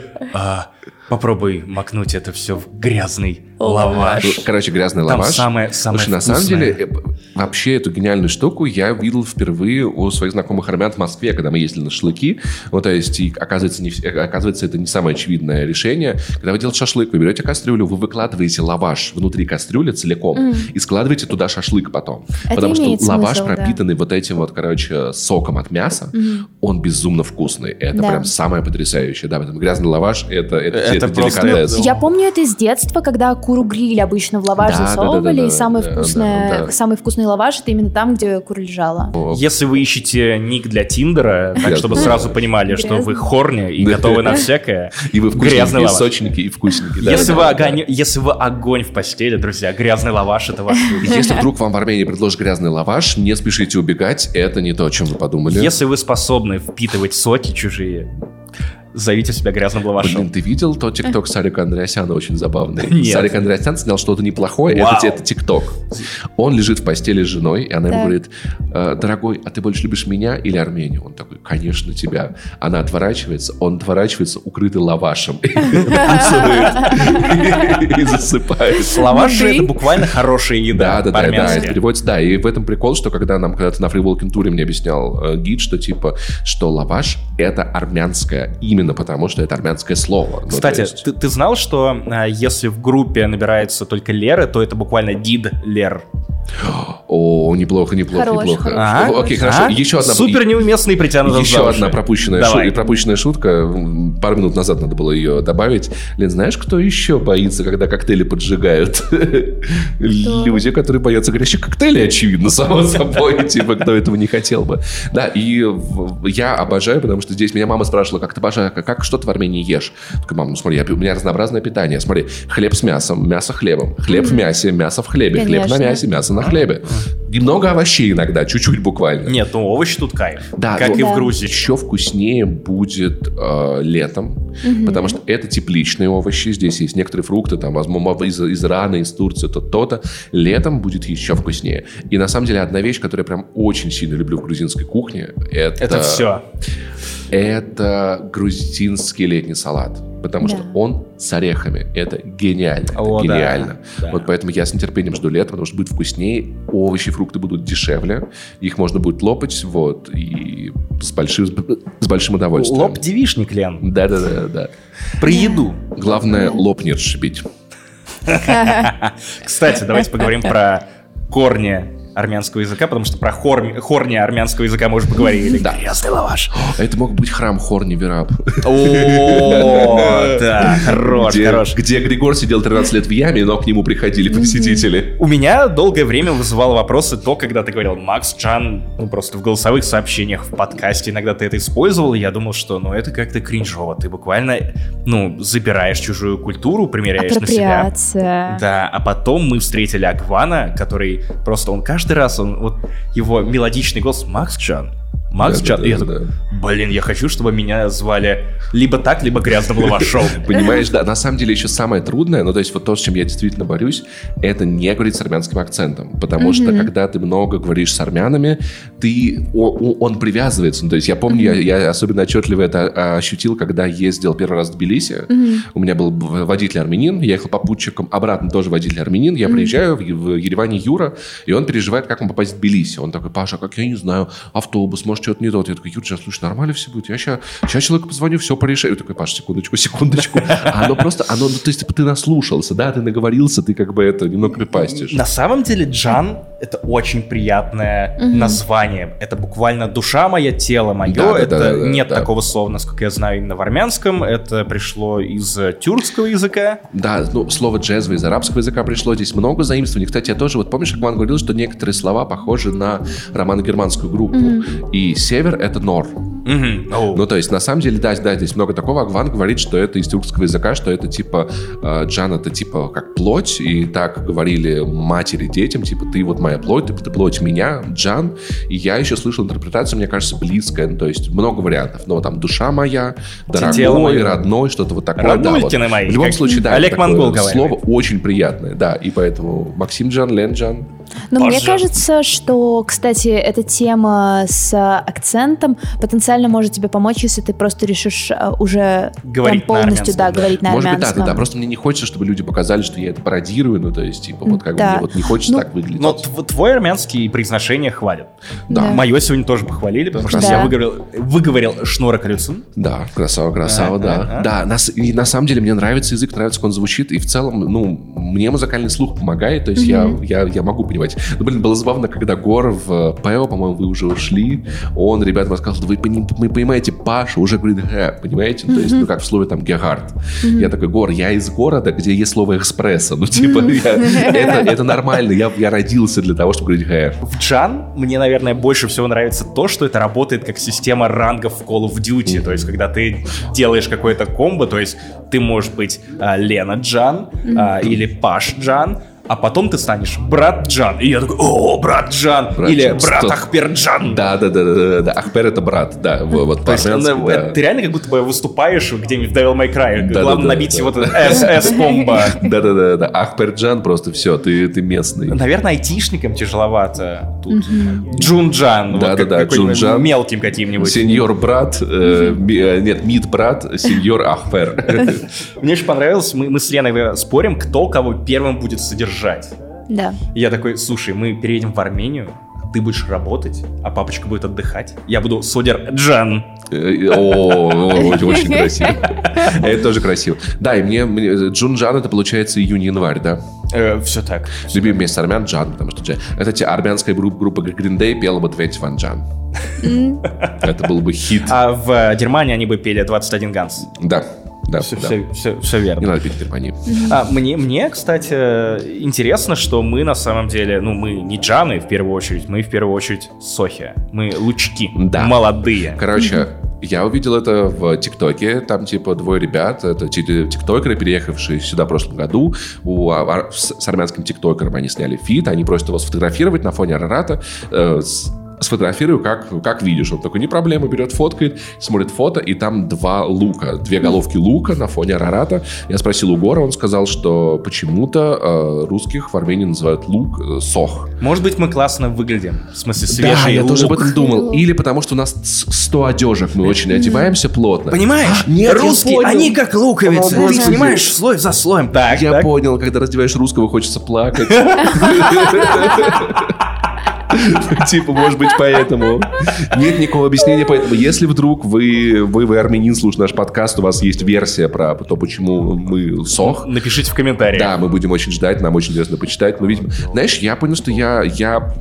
Попробуй макнуть это все в грязный лаваш. Ну, Короче, грязный Там лаваш. самое, самое Слушай, на самом вкусное. деле, э, вообще эту гениальную штуку я видел впервые у своих знакомых армян в Москве, когда мы ездили на шашлыки. Вот, то есть, и, оказывается, не, э, оказывается, это не самое очевидное решение. Когда вы делаете шашлык, вы берете кастрюлю, вы выкладываете лаваш внутри кастрюли целиком и складываете туда шашлык потом. Это Потому что имеет лаваш, смысл, да. пропитанный вот этим вот, короче, соком от мяса, он безумно вкусный. Это Да. прям самое потрясающее. Да, поэтому грязный лаваш это, это, Это это просто- деликатес. Я помню это из детства, когда куру гриль обычно в лаваш Да, да, засовывали, да, да, и самый, да, вкусное, да, да. самый вкусный лаваш это именно там, где кура лежала. Если вы ищете ник для Тиндера, так чтобы сразу понимали, что вы хорни и Да. готовы на всякое, И вы лаваш. сочненькие и вкусненькие. да, Если да, вы, да. огонь, если вы огонь в постели, друзья, грязный лаваш это ваш выбор. Если вдруг вам в Армении предложат грязный лаваш, не спешите убегать, это не то, о чем вы подумали. Если вы способны впитывать соки чужие, зовите себя грязным лавашом. Блин, ты видел тот тикток *laughs* Сарика Андреасяна очень забавный? Нет. Сарик Андреасян снял что-то неплохое. Вау. Это, ТикТок. Он лежит в постели с женой, и она ему Так. говорит, «Э, дорогой, а ты больше любишь меня или Армению? Он такой, конечно, тебя. Она отворачивается, он отворачивается, укрытый лавашем. *laughs* И *laughs* засыпает. Лаваш же Муды. это буквально хорошая еда Да, да, да, да, это переводится, да, и в этом прикол, что когда нам когда-то на Walking туре мне объяснял э, гид, что типа, что лаваш это армянское, именно потому что это армянское слово. Ну, Кстати, есть- ты, ты знал, что а, если в группе набирается только Леры, то это буквально дид Лер? *gasps* О, неплохо, неплохо, Хорош, неплохо. хорош. А? О, Окей, хорошо. А? Еще одна Супер неуместный притянут Еще одна пропущенная, Давай. шу- пропущенная шутка. Пару минут назад надо было ее добавить. Лен, знаешь, кто еще боится, когда коктейли поджигают? Люди, которые боятся горящих коктейлей, очевидно, само собой. *laughs* Типа, кто этого не хотел бы. Да, и я обожаю, потому что здесь меня мама спрашивала, как ты обожаешь, как, что ты в Армении ешь? Такая, мама, ну смотри, у меня разнообразное питание. Смотри, хлеб с мясом, мясо хлебом, хлеб в мясе, мясо в хлебе, хлеб на мясе, мясо на хлебе. Немного овощей иногда, чуть-чуть буквально. Нет, ну овощи тут кайф. Да, как но и в. Грузии. Еще вкуснее будет э, летом, потому что это тепличные овощи. Здесь есть некоторые фрукты, там, возможно, из, из Ирана, из Турции, то то-то. Летом будет еще вкуснее. И на самом деле одна вещь, которую я прям очень сильно люблю в грузинской кухне, это, Это все. Это грузинский летний салат. Потому Да. что он с орехами. Это гениально. Это О, да. гениально. Да. Вот поэтому я с нетерпением жду лета, потому что будет вкуснее, овощи, фрукты будут дешевле, их можно будет лопать, вот, и с большим, с большим удовольствием. Лоб девишник, Лен. Да-да-да. да. Про еду. Главное, лоб не расшибить. *laughs* Кстати, давайте поговорим про корни армянского языка, потому что про хорни, хорни армянского языка мы уже поговорили. Да. Грязный лаваш. Это мог быть храм Хорни Вераб. О, *laughs* да, хорош, где, хорош. где Григор сидел 13 лет в яме, но к нему приходили посетители. У меня долгое время вызывало вопросы то, когда ты говорил Макс Джан, ну просто в голосовых сообщениях, в подкасте, иногда ты это использовал, и я думал, что ну это как-то кринжово, ты буквально, ну, забираешь чужую культуру, примеряешь на себя. Да, а потом мы встретили Аквана, который просто, он каждый раз, он вот его мелодичный голос Макс Джан, Макс Да, Джан, да, и я да, такой, да. блин, я хочу, чтобы меня звали либо так, либо грязным лавашом. *laughs* Понимаешь, да, на самом деле еще самое трудное, ну то есть вот то, с чем я действительно борюсь, это не говорить с армянским акцентом, потому что когда ты много говоришь с армянами, ты, он привязывается, ну, то есть я помню, я, особенно отчетливо это а, ощутил, когда ездил первый раз в Тбилиси, у меня был водитель армянин, я ехал попутчиком, обратно тоже водитель армянин, я приезжаю в Ереване Юра, и он переживает, как он попасть в Тбилиси, он такой, Паша, как я не знаю, автобус, может что-то не тот, я такой, Юр, слушай, нормально все будет, я сейчас, сейчас человеку позвоню, все порешаю, Я такой, Паша, секундочку, секундочку, а оно просто, оно, ну, то есть ты наслушался, да, ты наговорился, ты как бы это немного припастишь. На самом деле Джан — это очень приятное название. Это буквально душа моя, тело мое. Да, да, это да, да, да, нет да. такого слова, насколько я знаю, именно в армянском. Это пришло из э, тюркского языка. Да, ну, слово джезвый из арабского языка пришло, здесь много заимствований. Кстати, я тоже, вот помнишь, Акман говорил, что некоторые слова похожи на романо-германскую группу. И север — это нор. Мгм. Оу. Ну, то есть, на самом деле, да, да, здесь много такого. Агван говорит, что это из тюркского языка, что это типа, э, Джан это типа как плоть, и так говорили матери детям, типа, ты вот моя плоть, ты, ты плоть меня, Джан. И я еще слышал интерпретацию, мне кажется, близкая, ну, то есть, много вариантов. Но там душа моя, дорогой, родной, что-то вот такое. да, вот. Мои, В любом как случае, да, Олег это такое Монгол говорит. слово очень приятное, да, и поэтому Максим Джан, Лен Джан. Но мне кажется, что, кстати, эта тема с акцентом потенциально может тебе помочь, если ты просто решишь э, уже Говорить прям на полностью, да, армянском, да. говорить на Может быть, да, армянском. да, да. Просто мне не хочется, чтобы люди показали, что я это пародирую, ну, то есть, типа, вот как бы Да. мне вот не хочется Ну, так выглядеть. Но тв- твой армянский произношение хвалит. Да. Мое сегодня тоже похвалили, потому что Да. я выговорил, выговорил Шнора Калюцин. Да, красава, красава, Ага, да. ага. Да, на, с- и на самом деле мне нравится язык, нравится, как он звучит, и в целом, ну, мне музыкальный слух помогает, то есть я, я, я могу понимать. Ну, блин, было забавно, когда Гор в ПЭО, по-моему, вы уже ушли, он ребятам рассказал, что вы, вы понимаете, Паша уже говорит «гэ», понимаете? То есть, ну, как в слове там «гегард». Я такой, Гор, я из города, где есть слово «экспресса», ну, типа, я- *laughs* это, это нормально, я, я родился для того, чтобы говорить «гэ». В Джан мне, наверное, больше всего нравится то, что это работает как система рангов в Call of Duty. То есть, когда ты делаешь какое-то комбо, то есть ты можешь быть а, Лена Джан а, или Паш Джан, а потом ты станешь брат Джан. И я такой, о, брат Джан. Брат Или Джан, брат стоп. Ахперджан. Да, да, да, да, да, да. Ахпер это брат, да. во- Вот То есть, по-армянски, ну, да. ты реально как будто бы выступаешь где-нибудь в Devil May Cry. Да, Главное да, да, набить да. его вот S-бомба. *laughs* Да, да, да, да. ախպեր ջան просто все, ты, ты местный. Наверное, айтишникам тяжеловато тут. Джун-джан. вот Да, да, да, какой-нибудь джун-джан. Мелким каким-нибудь. Senior брат, э, э, нет, mid брат, senior ախպեր. *laughs* Мне очень понравилось, мы, мы с Леной спорим, кто кого первым будет содержать. Да. И я такой, слушай, мы переедем в Армению, ты будешь работать, а папочка будет отдыхать. Я буду Содер Джан. Э, О, очень красиво. *laughs* Это тоже красиво. Да, и мне, мне Джунджан это получается июнь-январь, да? все Э, так. Любимое место армян Джан, потому что Джан. Это те армянская группа, Green Day пела бы «Тветь Ван Джан». Это был бы хит. А в э, Германии они бы пели 21 Ганс. Да, да, Все, да. все, все, все Не верно. надо петь в Германии. А, мне, мне, кстати, интересно, что мы на самом деле, ну, мы не Джаны в первую очередь, мы в первую очередь Сохи. Мы лучки, Да. молодые. Короче, я увидел это в ТикТоке. Там, типа, двое ребят, это ти- тиктокеры, переехавшие сюда в прошлом году. У, а, с, с армянским тиктокером они сняли feat. Они просят его сфотографировать на фоне Арарата. Э, с- сфотографирую, как, как видишь. Он такой, не проблема, берет, фоткает, смотрит фото, и там два лука, две головки лука на фоне Арарата. Я спросил у Гора, он сказал, что почему-то э, русских в Армении называют лук э, сох. Может быть, мы классно выглядим. В смысле, Да, свежий я тоже об лук. этом думал. Или потому что у нас с- 100 одежек, мы очень одеваемся плотно. Понимаешь? Нет, я Русские, понял. они как луковицы. Ты снимаешь слой за слоем. Так, Я так. понял, когда раздеваешь русского, хочется плакать. *laughs* *laughs* Типа, может быть, поэтому. Нет никакого объяснения, поэтому если вдруг вы, вы, вы армянин, слушаете наш подкаст, у вас есть версия про то, почему мы сох, Напишите в комментариях. да, мы будем очень ждать, нам очень интересно почитать. Но, видимо, знаешь, я понял, что я, я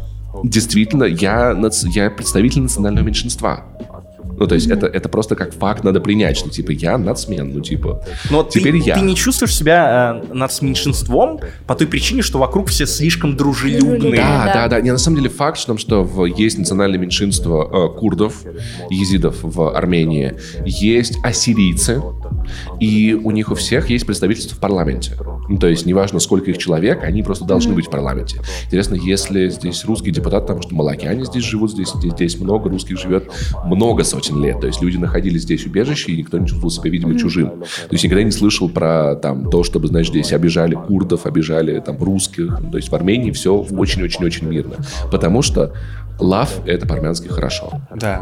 действительно, я, я представитель национального меньшинства. Ну, то есть это, это просто как факт надо принять, что, типа, я нацмен, ну, типа, Но теперь ты, я. ты не чувствуешь себя э, над меньшинством по той причине, что вокруг все слишком дружелюбные. Да, Да. да, да. Не, на самом деле факт в том, что в- есть национальное меньшинство э, курдов, езидов в Армении, есть ассирийцы, и у них у всех есть представительство в парламенте. Ну, то есть, неважно, сколько их человек, они просто должны быть в парламенте. Интересно, если здесь русский депутат, потому что малакяне здесь живут, здесь, здесь, здесь много русских живет, много сотен лет. То есть, люди находили здесь убежище, и никто не чувствовал себя, видимо, чужим. То есть, никогда не слышал про там, то, чтобы, знаешь, здесь обижали курдов, обижали там русских. То есть, в Армении все очень-очень-очень мирно. Потому что love — это по-армянски хорошо. Да.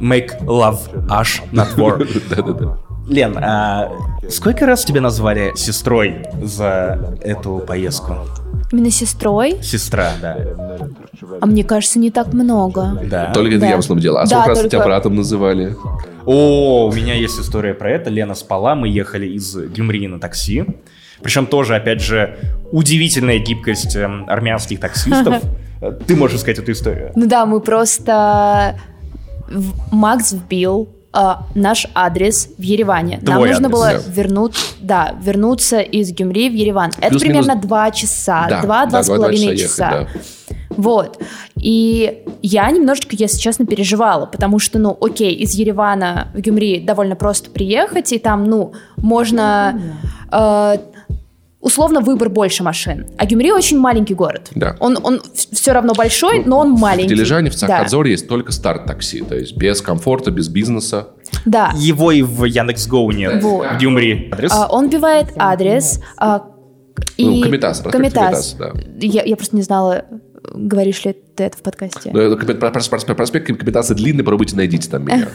Make love ash, not war. *laughs* Да-да-да. Лен, а сколько раз тебя назвали сестрой за эту поездку? Именно сестрой, Сестра, да. а мне кажется, не так много. Да. Только это Да. я в основном делал. А Да, сколько раз только- тебя братом называли? О, у меня есть история про это. Лена спала, мы ехали из Гюмри на такси. Причем тоже, опять же, удивительная гибкость эм, армянских таксистов. *laughs* Ты можешь сказать эту историю? Ну да, мы просто... Макс вбил а, наш адрес в Ереване. Нам Твой нужно адрес, было да. вернуть, да, вернуться из Гюмри в Ереван. Это примерно два часа, Да, два, да, два с половиной часа ехать, Вот. И я немножечко, если честно, переживала, потому что, ну, окей, из Еревана в Гюмри довольно просто приехать, и там, ну, можно... э, условно выбор больше машин. А Гюмри очень маленький город. Да. Он, он все равно большой, но он В маленький. Тележане, в Да. Цахадзоре есть только старт-такси. То есть без комфорта, без бизнеса. Да. Его и в Яндекс.Go нет. Вот. В Гюмри. Адрес? А, он вбивает адрес. а, и... Ну, Комитас, Комитас. Комитас, Я, я просто не знала, говоришь ли ты это в подкасте. Ну, Проспект Комитаса длинный, попробуйте найдите там меня.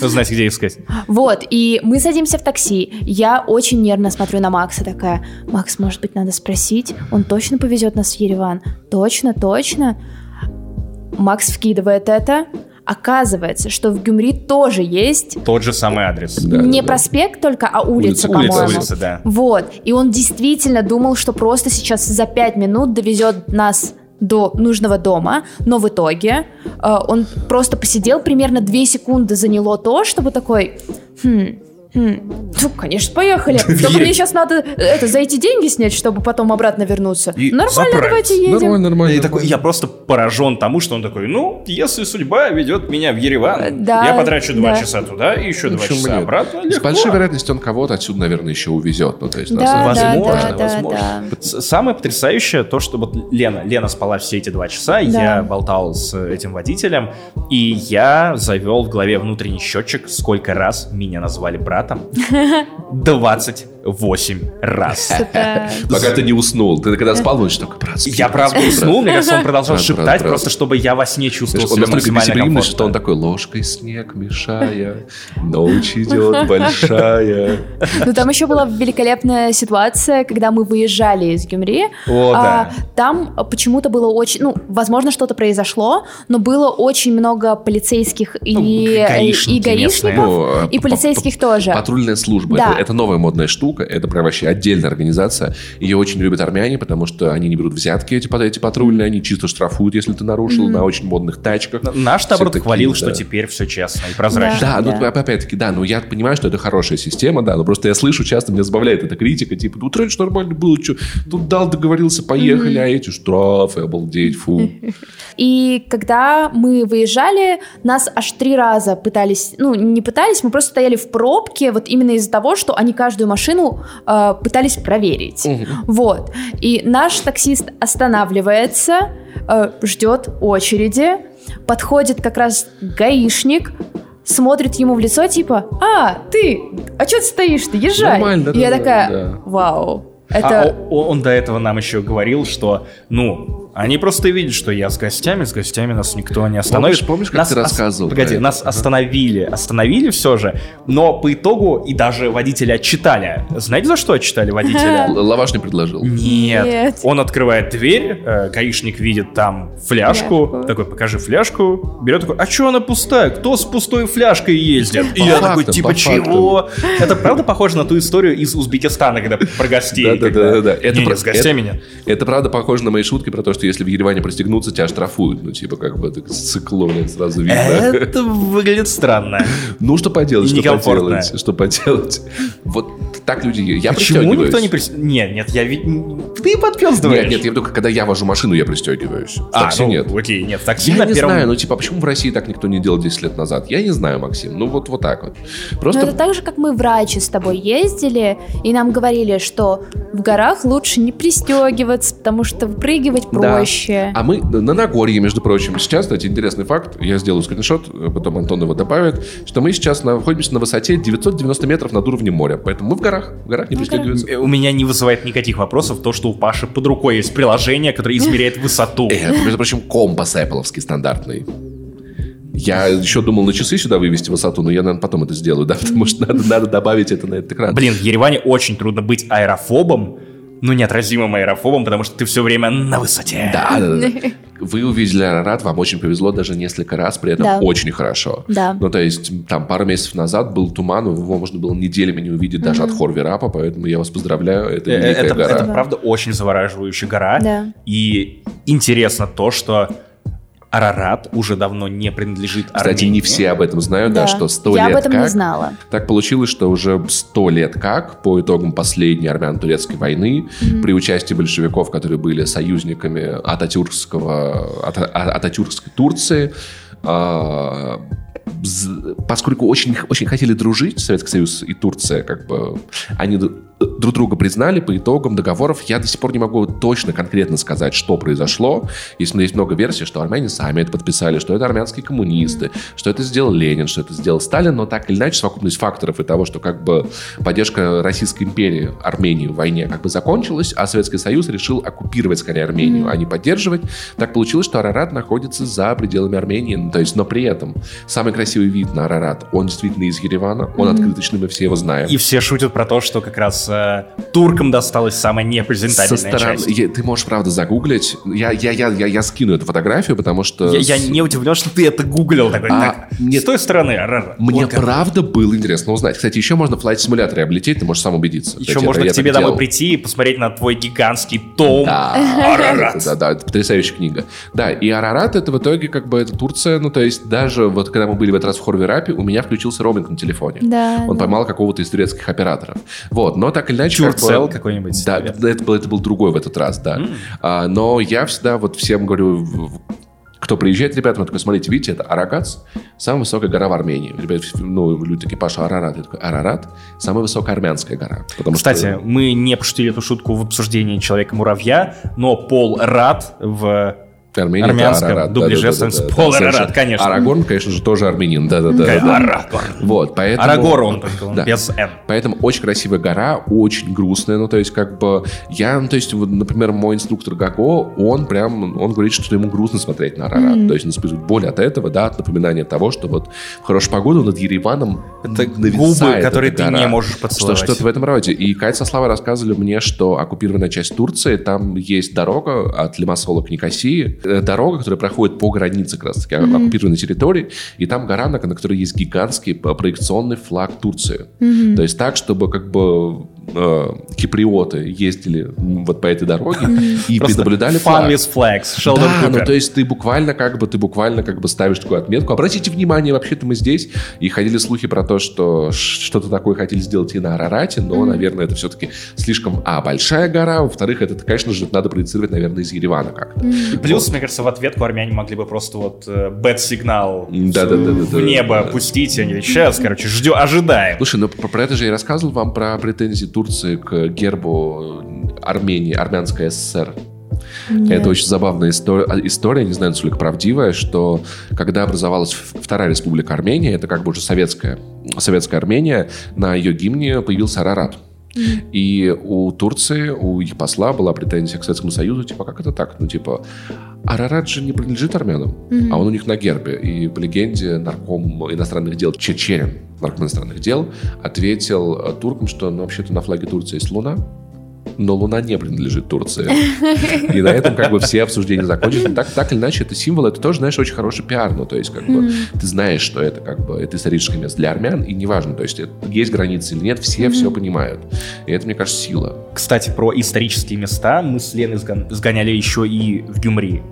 Знаете, где искать. Вот, и мы садимся в такси. Я очень нервно смотрю на Макса, такая, Макс, может быть, надо спросить? Он точно повезет нас в Ереван? Точно, точно? Макс вкидывает это. Оказывается, что в Гюмри тоже есть Тот же самый адрес. Да, не да, да. проспект только, а улица, Улица, по-моему. Улица, да. Вот. И он действительно думал, что просто сейчас за пять минут довезет нас до нужного дома, но в итоге э, он просто посидел, примерно две секунды заняло то, чтобы такой, хм, Хм, Ну, конечно, поехали. *laughs* Только мне сейчас надо э, это за эти деньги снять, чтобы потом обратно вернуться. И Нормально, заправить. давайте едем. Нормально, нормально. И такой, я просто поражен тому, что он такой, ну, если судьба ведет меня в Э, Ереван, да, я потрачу два да. часа туда и еще два часа нет? обратно. С легко. большой вероятностью он кого-то отсюда, наверное, еще увезет. Ну, то есть, Да, Возможно, да, возможно. да. С- Самое потрясающее то, что вот Лена, Лена спала все эти два часа, Да. я болтал с этим водителем, и я завел в голове внутренний счетчик, сколько раз меня назвали Пиратом 20 *laughs* 8 раз. Пока ты не уснул. Ты когда спал ночь только проспал. Я правда уснул, мне кажется, он продолжал шептать, просто чтобы я во сне чувствовал себя максимально что он такой ложкой снег мешая, ночь идет большая. Ну там еще была великолепная ситуация, когда мы выезжали из Гюмри. А, там почему-то было очень, ну, возможно, что-то произошло, но было очень много полицейских и ну, гаишников, и а, полицейских тоже. Патрульная служба, это новая модная штука это прям вообще отдельная организация. Ее очень любят армяне, потому что они не берут взятки, эти, эти патрульные. Они чисто штрафуют, если ты нарушил на очень модных тачках. Наш наоборот хвалил, да. что теперь все честно и прозрачно. Да, ну Да. опять-таки, да, ну я понимаю, что это хорошая система, да, но просто я слышу, часто меня забавляет эта критика, типа, ну раньше нормально было, что тут дал, договорился, поехали, а эти штрафы, обалдеть, фу. *laughs* И когда мы выезжали, нас аж три раза пытались, ну, не пытались, мы просто стояли в пробке, вот именно из-за того, что они каждую машину э, пытались проверить. Вот. И наш таксист останавливается, э, ждет очереди, подходит как раз гаишник, смотрит ему в лицо, типа, а, ты, а что ты стоишь-то, езжай. Нормально, И я да, такая, да. вау. А Это... о- он до этого нам еще говорил, что, ну, они просто видят, что я с гостями, с гостями нас никто не остановит. Помнишь- помнишь, как Нас ты ос- рассказывал про Погоди, нас остановили, остановили все же, но по итогу и даже водителя отчитали. Знаете, за что отчитали водителя? *laughs* Лаваш не предложил. Нет. Нет. Он открывает дверь, э, гаишник видит там фляжку, Фляжку. такой, покажи фляжку, берет такой, а что она пустая? Кто с пустой фляжкой ездит? И я такой, типа, чего? Это правда похоже на ту историю из Узбекистана, когда про гостей? Да, да, когда- да, да, да. Это про- с гостями нет. Это правда похоже на мои шутки про то, что если в Ереване пристегнуться, тебя штрафуют. Ну, типа, как бы так цикло, блин, сразу видно. Это выглядит странно. Ну, что поделать, что поделать, что поделать. Вот так люди... Я Почему никто не прис... Нет, нет, я ведь... Ты подпездываешь. Нет, нет, я виду, когда я вожу машину, я пристегиваюсь. В А, такси ну, нет. окей, нет, в такси Я на не первом... знаю, ну типа, почему в России так никто не делал 10 лет назад? Я не знаю, Максим. Ну вот, вот так вот. Но Просто это так же, как мы врачи с тобой ездили, и нам говорили, что в горах лучше не пристегиваться, потому что выпрыгивать Да. проще. А мы на Нагорье, между прочим, сейчас, кстати, интересный факт, я сделаю скриншот, э, потом Антон его добавит, что мы сейчас находимся на высоте 990 метров над уровнем моря, поэтому мы в горах, в горах не пристегиваются. Э, У меня не вызывает никаких вопросов то, что у Паши под рукой есть приложение, которое измеряет высоту. Это, между прочим, компас Apple стандартный. Я еще думал на часы сюда вывести высоту, но я, наверное, потом это сделаю, да, потому что надо, надо добавить это на этот экран. Блин, в Ереване очень трудно быть аэрофобом, ну, неотразимым аэрофобом, потому что ты все время на высоте. Да, да, да. Вы увидели Арарат, вам очень повезло даже несколько раз, при этом Да. очень хорошо. Да. Ну, то есть, там пару месяцев назад был туман, его можно было неделями не увидеть даже от Хорверапа, поэтому я вас поздравляю, это Э, великая Это, гора. это правда очень завораживающая гора. Да. И интересно то, что Арарат уже давно не принадлежит Кстати, Армении. не все об этом знают, да, Да. что сто Я лет об этом как. не знала. Так получилось, что уже сто лет как, по итогам последней армяно-турецкой войны, при участии большевиков, которые были союзниками Ататюркского, Ата- А- Ататюркской Турции, бз- поскольку очень, очень хотели дружить, Советский Союз и Турция, как бы, они друг друга признали по итогам договоров. Я до сих пор не могу точно, конкретно сказать, что произошло. Есть, есть много версий, что армяне сами это подписали, что это армянские коммунисты, что это сделал Ленин, что это сделал Сталин, но так или иначе совокупность факторов и того, что как бы поддержка Российской империи Армении в войне как бы закончилась, а Советский Союз решил оккупировать скорее Армению, а не поддерживать. Так получилось, что Арарат находится за пределами Армении, ну, то есть, но при этом самый красивый вид на Арарат, он действительно из Еревана, он открыточный, мы все его знаем. И все шутят про то, что как раз кажется, туркам досталась самая Со непрезентабельная стороны, часть. я- ты можешь, правда, загуглить. Я, я, я, я, я скину эту фотографию, потому что... Я, я не удивлен, что ты это гуглил. Такой, А, так, нет. С той стороны, Арарат. Мне Вот правда было интересно узнать. Кстати, еще можно в флайт-симуляторе облететь, ты можешь сам убедиться. Еще Кстати, можно это к я тебе домой делал. прийти и посмотреть на твой гигантский том. Да, Арарат. да, да, это потрясающая книга. Да, и Арарат это в итоге как бы это Турция, ну то есть даже вот когда мы были в этот раз в Хорверапе, у меня включился роуминг на телефоне. Да, Он да. поймал какого-то из турецких операторов. Вот, но так или иначе... как бы- Тюрцел какой-нибудь, Да, наверное. это был, это был другой в этот раз, да. А, но я всегда вот всем говорю, кто приезжает, ребята, я такой, смотрите, видите, это Арагац, самая высокая гора в Армении. Ребята, ну, люди такие, Паша, Арарат. Я такой, Арарат, самая высокая армянская гора. Потому Кстати, что... мы не пошутили эту шутку в обсуждении Человека-муравья, но Пол Рад в Армения, армянском Арарат, дубляже да-да-да-да-да, становится да, Пол совершенно. Арарат, конечно. Арагорн, конечно же, тоже армянин, да-да-да. Арагорн. Вот, поэтому... Арагор он только, он Да. без «н». Поэтому очень красивая гора, очень грустная. Ну, то есть, как бы, я, ну, то есть, вот, например, мой инструктор Гаго, он прям, он говорит, что ему грустно смотреть на Арарат. То есть, он испытывает боль от этого, да, от напоминания того, что вот в хорошую погоду над Ереваном Это губы, которые ты гора. не можешь Что, поцеловать. что-то в этом роде. И Катя со Славой рассказывали мне, что оккупированная часть Турции, там есть дорога от Лимассола к Никосии, дорога, которая проходит по границе как раз таки оккупированной территории, и там гора, на, на которой есть гигантский п- проекционный флаг Турции. То есть так, чтобы как бы э, киприоты ездили вот по этой дороге и наблюдали Fun флаг. flags, да, ну то есть ты буквально как бы ты буквально как бы ставишь такую отметку. Обратите внимание, вообще-то мы здесь и ходили слухи про то, что что-то такое хотели сделать и на Арарате, но, наверное, это все-таки слишком а большая гора, во-вторых, это, конечно же, надо проецировать, наверное, из Еревана как-то. И Плюс, мне кажется, в ответку армяне могли бы просто вот бэт-сигнал Да-да-да-да-да. в небо Да. пустить, и они сейчас, короче, ждем, ожидаем. Слушай, ну про это же я рассказывал вам про претензии Турции к гербу Армении, Армянской ССР. Нет. Это очень забавная история, история, не знаю, насколько правдивая, что когда образовалась Вторая Республика Армения, это как бы уже советская, советская Армения, на ее гимне появился Арарат. И у Турции, у их посла была претензия к Советскому Союзу, типа, как это так? Ну, типа, Арарат же не принадлежит армянам, а он у них на гербе. И по легенде нарком иностранных дел Чечерин, нарком иностранных дел, ответил э, туркам, что ну, вообще-то на флаге Турции есть луна, но Луна не принадлежит Турции. И на этом как бы все обсуждения закончились. Но Так, так или иначе, это символ, это тоже, знаешь, очень хороший пиар. Ну, то есть, как бы, ты знаешь, что это как бы это историческое место для армян, и неважно, то есть, это- есть границы или нет, все все понимают. И это, мне кажется, сила. Кстати, про исторические места мы с Леной сгон- сгоняли еще и в Гюмри.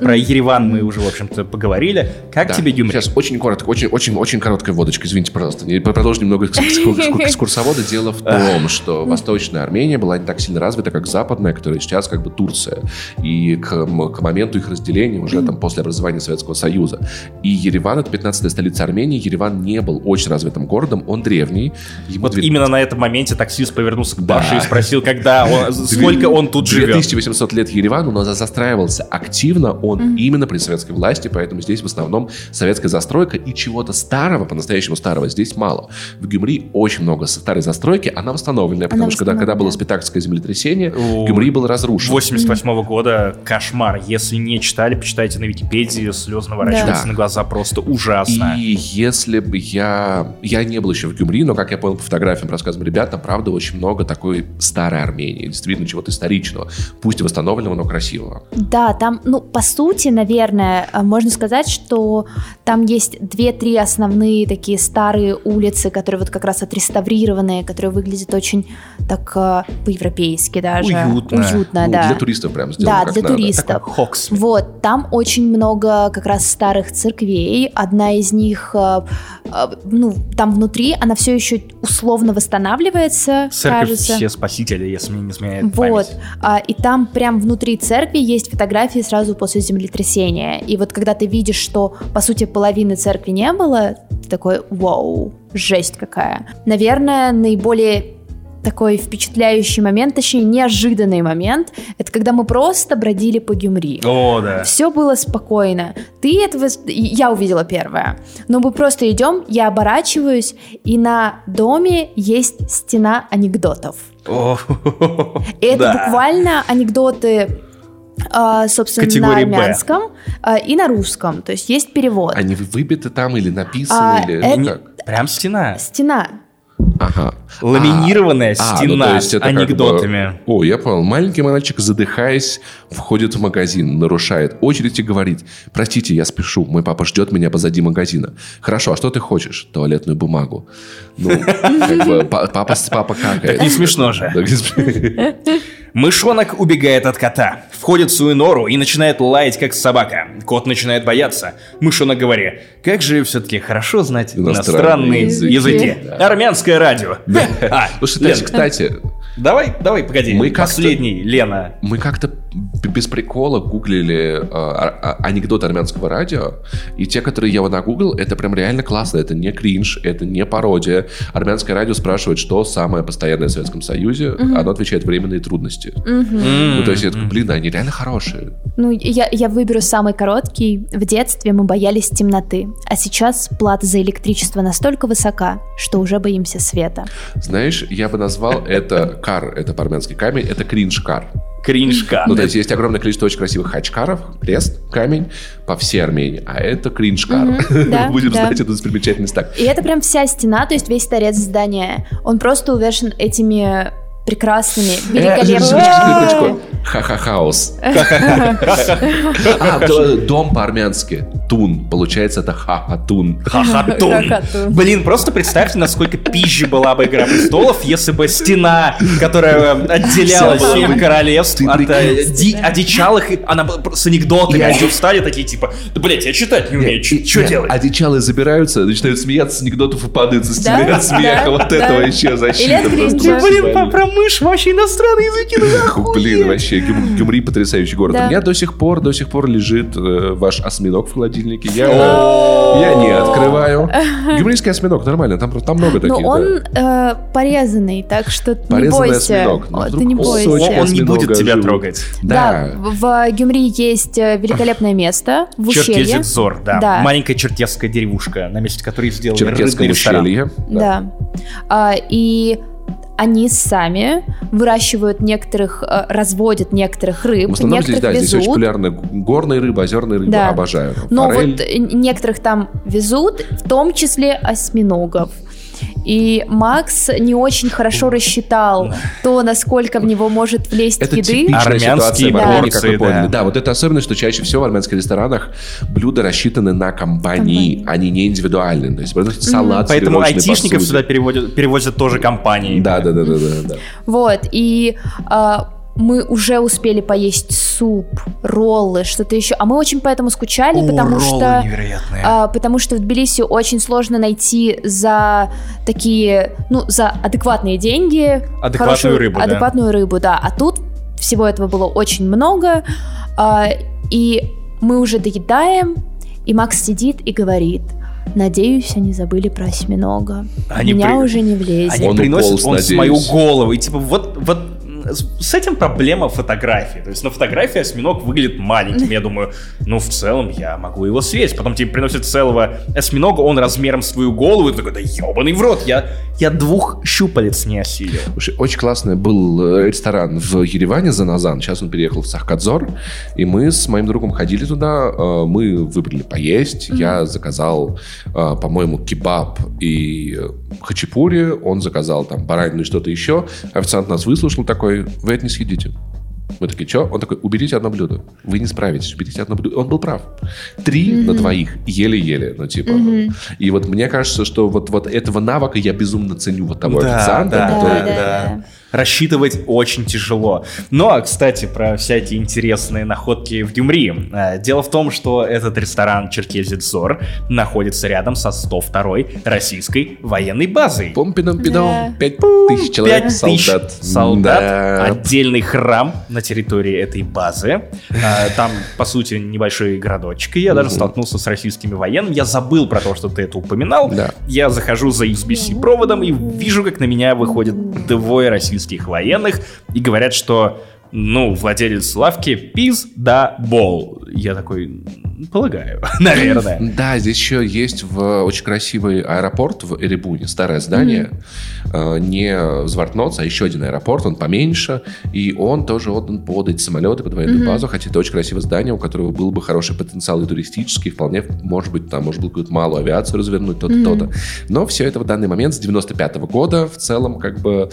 Про Ереван мы уже, в общем-то, поговорили. Как Да. тебе Гюмри? Сейчас очень коротко, очень, очень, очень короткая водочка, извините, пожалуйста. Не- Продолжим немного экскурс- экскурс- *laughs* экскурсовода. Дело в том, что Восточная Армения была не так сильно развита, как Западная, которая сейчас как бы Турция. И к, к моменту их разделения, уже там после образования Советского Союза. И Ереван, это 15-я столица Армении, Ереван не был очень развитым городом, он древний. Ему Вот две- именно на этом моменте таксист повернулся к Да. Паше и спросил, когда он, сколько он тут живет. 2800 лет Еревану, но за- застраивался активно он именно при советской власти, поэтому здесь в основном советская застройка и чего-то старого, по-настоящему старого, здесь мало. В Гюмри очень много старой застройки, она восстановленная, потому Она что когда, когда было спитакское землетрясение, О, Гюмри был разрушен. 88 года кошмар. Если не читали, почитайте на Википедии. Слезы наворачиваются Да. на глаза просто ужасно. И если бы я... Я не был еще в Гюмри, но, как я понял по фотографиям, рассказам ребят, там, правда, очень много такой старой Армении, действительно чего-то историчного, пусть и восстановленного, но красивого. Да, там, ну, по сути, наверное, э, можно сказать, что там есть две-три основные такие старые улицы, которые вот как раз отреставрированные, которые выглядят очень так э, по-европейски даже. Уютно. Уютно, Ну, да. Для туристов прям сделано Да, как для надо. туристов. Такой Хокс. Вот, там очень много как раз старых церквей. Одна из них, э, ну, там внутри, она все еще условно восстанавливается, Церковь кажется. все спасители, если мне не изменяет Вот, память. и там прям внутри церкви есть фотографии сразу после землетрясения. И вот когда ты видишь, что по сути половины церкви не было, ты такой, вау, жесть какая. Наверное, наиболее такой впечатляющий момент, точнее неожиданный момент, это когда мы просто бродили по Гюмри. О, да. Все было спокойно. Ты этого... Я увидела первое. Но мы просто идем, я оборачиваюсь, и на доме есть стена анекдотов. О, *laughs* И это да. буквально анекдоты, собственно, Категории на «Б». армянском а, и на русском. То есть есть перевод. Они выбиты там или написаны, А, или это- ну как? Прям стена. Стена. Ага. Ламинированная А, ну, стена то есть с это как бы- анекдотами. О, я понял. Маленький мальчик, задыхаясь, входит в магазин, нарушает очередь и говорит, простите, я спешу, мой папа ждет меня позади магазина. Хорошо, а что ты хочешь? Туалетную бумагу. Ну, *laughs* как бы, па- папа, папа какает. Не смешно же. Мышонок убегает от кота, входит в свою нору и начинает лаять, как собака. Кот начинает бояться. Мышонок говорит, как же все-таки хорошо знать Иностранные иностранные языки. языки. Да. Армянское радио. *laughs* А, Слушай, Лен, кстати, давай, давай, погоди. Мы Последний, Лена. мы как-то без прикола гуглили э, а- а- анекдоты армянского радио, и те, которые я вот нагуглил, это прям реально классно. Это не кринж, это не пародия. Армянское радио спрашивает, что самое постоянное в Советском Союзе. Оно отвечает временные трудности. Ну, то есть, я такой, блин, они реально хорошие. Ну, я, я выберу самый короткий. В детстве мы боялись темноты, а сейчас плата за электричество настолько высока, что уже боимся света. Знаешь, я бы назвал это кар, это по-армянски камень, это кринж-кар. Кринжка. Ну, то есть, есть огромное количество очень красивых хачкаров, крест, камень, по всей Армении, а это кринж-кар. *laughs* Да, Будем да. знать эту достопримечательность так. И это прям вся стена, то есть весь торец здания. Он просто увешан этими прекрасными, Э, великолепными... секундочку. Ха-ха-хаус. А, дом по-армянски. Тун. Получается, это ха-ха-тун. Хахатун. Блин, просто представьте, насколько пизже была бы «Игра престолов», если бы стена, которая отделяла семь королевств от э, ди- одичалых, и она с анекдотами, они встали такие, типа, да, блядь, я читать не умею, что делать? Одичалые забираются, начинают смеяться с анекдотов и падают со стены от смеха. Вот да. это вообще защита. Блин, про мышь вообще иностранные языки, ну нахуй. Блин, вообще, Гюм- Гюмри потрясающий город. У меня до сих пор, до сих пор лежит э, ваш осьминог в холодильнике. Я, я не открываю. *laughs* Гюмрийский осьминог, нормально, там, там много Но таких. он да. э, порезанный, так что не бойся. Ты не он бойся. Он не будет тебя трогать. Да, в Гюмри есть э, великолепное место в ущелье. Да. Да. Маленькая черкесская деревушка, на месте которой сделали рыбный ресторан. Да. А, и они сами выращивают некоторых, э, разводят некоторых рыб, В основном здесь, некоторых да, здесь очень везут. популярны горные рыбы, озерные рыбы. Да. Обожаю. Но Форель. вот э, некоторых там везут, в том числе осьминогов. И Макс не очень хорошо рассчитал то, насколько в него может влезть Это еды. типичная Армянские ситуация в Армении, как порции, да. Да. вот это особенность, что чаще всего в армянских ресторанах блюда рассчитаны на компании, Компании. они не индивидуальные. То есть салат, Поэтому айтишников посуде. сюда переводят, перевозят тоже компании. Да, да, да, да, да, да. Вот, и а, мы уже успели поесть суп, роллы, что-то еще. А мы очень поэтому скучали, О, потому роллы что... невероятные. а, потому что в Тбилиси очень сложно найти за такие, ну, за адекватные деньги Адекватную рыбу, да. адекватную рыбу, да. А тут всего этого было очень много, а, и мы уже доедаем, и Макс сидит и говорит. Надеюсь, они забыли про осьминога. Они Меня при- уже не влезет. Они Он приносят уполз, он с мою надеюсь. голову. И типа вот, вот с этим проблема фотографии. То есть на фотографии осьминог выглядит маленьким. Я думаю, ну в целом я могу его съесть. Потом тебе приносят целого осьминога, он размером с твою голову. И ты такой, да ебаный в рот, я, я двух щупалец не осилил. Слушай, Очень классный был э, ресторан в Ереване за Назан. Сейчас он переехал в Сахкадзор. И мы с моим другом ходили туда. э, Мы выбрали поесть. Я заказал, э, по-моему, кебаб и хачапури. Он заказал там баранину и что-то еще. Официант нас выслушал такой, вы это не съедите. Мы такие, что? Он такой, уберите одно блюдо. Вы не справитесь, уберите одно блюдо. Он был прав. Три на двоих, еле-еле, ну типа. И вот мне кажется, что вот, вот этого навыка я безумно ценю вот того Да, официанта, да, который- да, да. Рассчитывать очень тяжело. Ну, а, кстати, про всякие интересные находки в Гюмри. Э, Дело в том, что этот ресторан Черкезидзор находится рядом со 102-й российской военной базой. Пом-пидом-пидом, Да. пять тысяч человек, Пять тысяч солдат. солдат, Да. отдельный храм на территории этой базы. А, Там, по сути, небольшой городочек. И я даже столкнулся с российскими военными. Я забыл про то, что ты это упоминал. Да. Я захожу за USB-C проводом и вижу, как на меня выходят двое российских военных и говорят, что ну, владелец лавки пиз да бол. Я такой, Полагаю, *laughs* наверное. *laughs* Да, здесь еще есть в очень красивый аэропорт в Эребуне, старое здание, э, не Звартноц, а еще один аэропорт, он поменьше, и он тоже отдан под эти самолеты, под военную базу, хотя это очень красивое здание, у которого был бы хороший потенциал и туристический, вполне, может быть, там можно было какую-то малую авиацию развернуть, то-то, то-то. Но все это в данный момент с 95 года в целом как бы,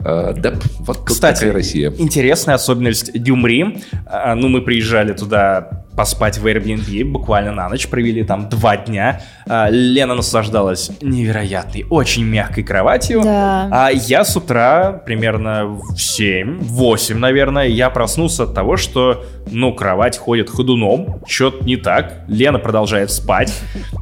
э, да, вот Кстати, такая Россия. интересная особенность Дюмри. А, Ну, мы приезжали туда поспать в Airbnb, буквально на ночь, провели там два дня. А, Лена наслаждалась невероятной, очень мягкой кроватью. Да. А я с утра, примерно в 7, 8, наверное, я проснулся от того, что, ну, кровать ходит ходуном, что-то не так. Лена продолжает спать.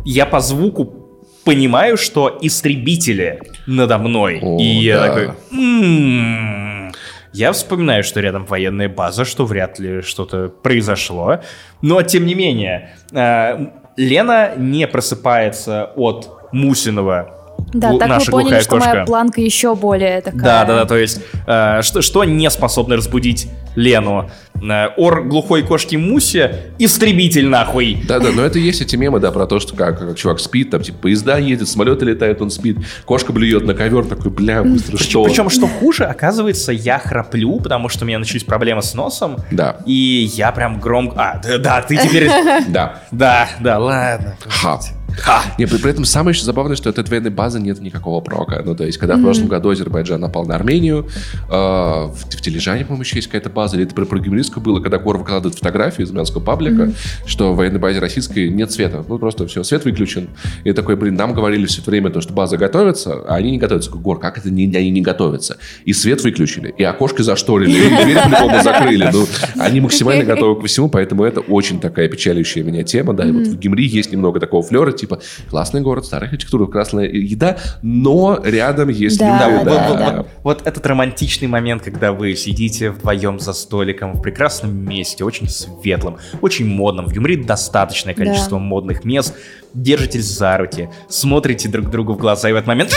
Я по звуку понимаю, что истребители надо мной. О, И я да. такой... «М-м-м». Я вспоминаю, что рядом военная база, что вряд ли что-то произошло. Но, тем не менее, э, Лена не просыпается от Мусиного Да, так мы наша поняли, глухая что моя кошка. планка еще более такая. Да, да, да, то есть, э, что, что не способно разбудить Лену? Э, ор глухой кошки Муси, истребитель нахуй. Да-да, но это есть эти мемы, да, про то, что как, как чувак спит, там, типа, поезда едет, самолеты летают, он спит, кошка блюет на ковер, такой, бля, быстро что? Причем, что хуже, оказывается, я храплю, потому что у меня начались проблемы с носом. Да. И я прям громко... А, да, да, ты теперь... *laughs* Да. Да, да, ладно. Ха. Ха. Не, при, при этом самое еще забавное, что от этой военной базы нет никакого прока. Ну, то есть, когда в прошлом году Азербайджан напал на Армению, э, в, в Тележане, по-моему, еще есть какая-то база, или это про программистскую было, когда Гор выкладывает фотографии из армянского паблика, что в военной базе российской нет света. Ну, просто все, свет выключен. И такой, блин, нам говорили все время, то, что база готовится, а они не готовятся. Говорю, Гор, как это не, они не готовятся? И свет выключили, и окошко зашторили, и дверь по-любому закрыли. Ну, они максимально готовы ко всему, поэтому это очень такая печалящая меня тема. Да, и вот в Гимри есть немного такого флера, типа, классный город, старая архитектура, красная еда, но рядом есть Да, люди. вот, да, вот- да. вот- вот этот романтичный момент, когда вы сидите вдвоем за столиком в прекрасном месте, очень светлом, очень модном. В Юмре достаточное количество модных мест. Держитесь за руки, смотрите друг другу в глаза, и в этот момент...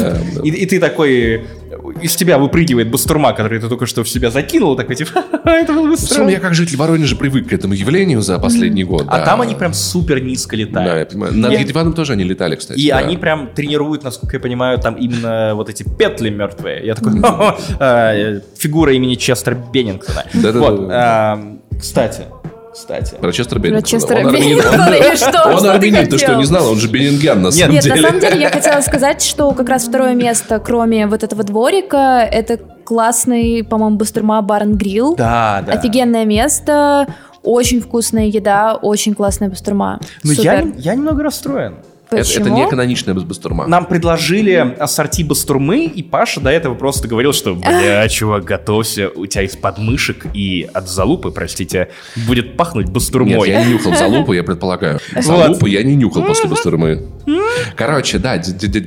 Да. И, и ты такой... Из тебя выпрыгивает бастурма, который ты только что в себя закинул, такой типа, *laughs* это был В бы странно». я как житель Воронежа привык к этому явлению за последний год. А да. там они прям супер низко Да, я летают. понимаю. Над Едиваном тоже они летали, кстати. И да. они прям тренируют, насколько я понимаю, там именно вот эти петли мертвые. Я такой, «Хо-хо, *laughs* э, фигура имени Честера Беннингтона. Вот, эм, кстати, кстати. Про Честера Про Беннингтона. Честера Он *laughs* армянин. Ты что, не знал? Он же бенингян на самом Нет, деле. на самом деле я хотела *laughs* сказать, что как раз второе место, кроме вот этого дворика, это классный, по-моему, Бастурма Барн Грилл. Да, да. Офигенное место, очень вкусная еда, очень классная бастурма. Но я, я немного расстроен. Это, Почему? это не каноничная бастурма. Нам предложили ассорти бастурмы, и Паша до этого просто говорил, что, бля, *laughs* чувак, готовься, у тебя из подмышек и от залупы, простите, будет пахнуть бастурмой. Нет, я не нюхал залупу, я предполагаю. Залупу я не нюхал после бастурмы. Короче, да,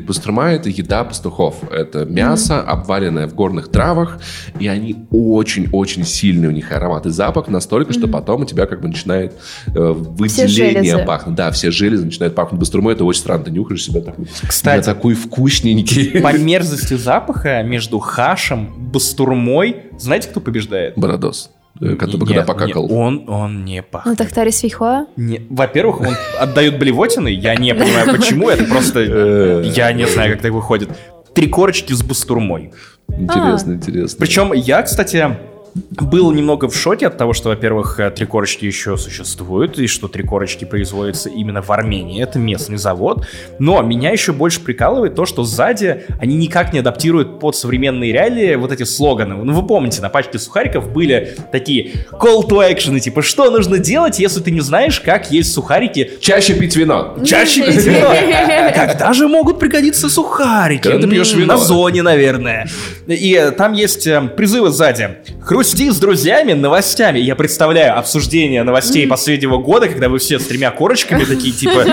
бастурма — это еда пастухов. Это мясо, обваренное в горных травах, и они очень-очень сильный у них аромат и запах, настолько, что потом у тебя как бы начинает э, выделение пахнуть. Да, все железы начинают пахнуть бастурмой, это очень странно. Ты нюхаешь себя такой, Кстати. такой вкусненький. По мерзости запаха между хашем, бастурмой, знаете, кто побеждает? Бородос, когда, Нет, когда не- покакал. он, он не Ну, пахнет. Тахтари Свихуа? Не- Во-первых, он отдает блевотины, я не понимаю почему, это просто, Э. я не знаю, как так выходит. Три корочки с бастурмой. Интересно, интересно. Причем я, кстати, был немного в шоке от того, что, во-первых, э, три корочки еще существуют, и что три корочки производятся именно в Армении. Это местный завод. Но меня еще больше прикалывает то, что сзади они никак не адаптируют под современные реалии вот эти слоганы. Ну, вы помните, на пачке сухариков были такие call to action, типа, что нужно делать, если ты не знаешь, как есть сухарики Чаще пить вино. *laughs* Чаще пить вино. *laughs* Когда же могут пригодиться сухарики? Когда ты пьешь вино. На зоне, наверное. И э, там есть э, призывы сзади. Хрусти с друзьями новостями. Я представляю обсуждение новостей последнего года, когда вы все с тремя корочками такие, типа,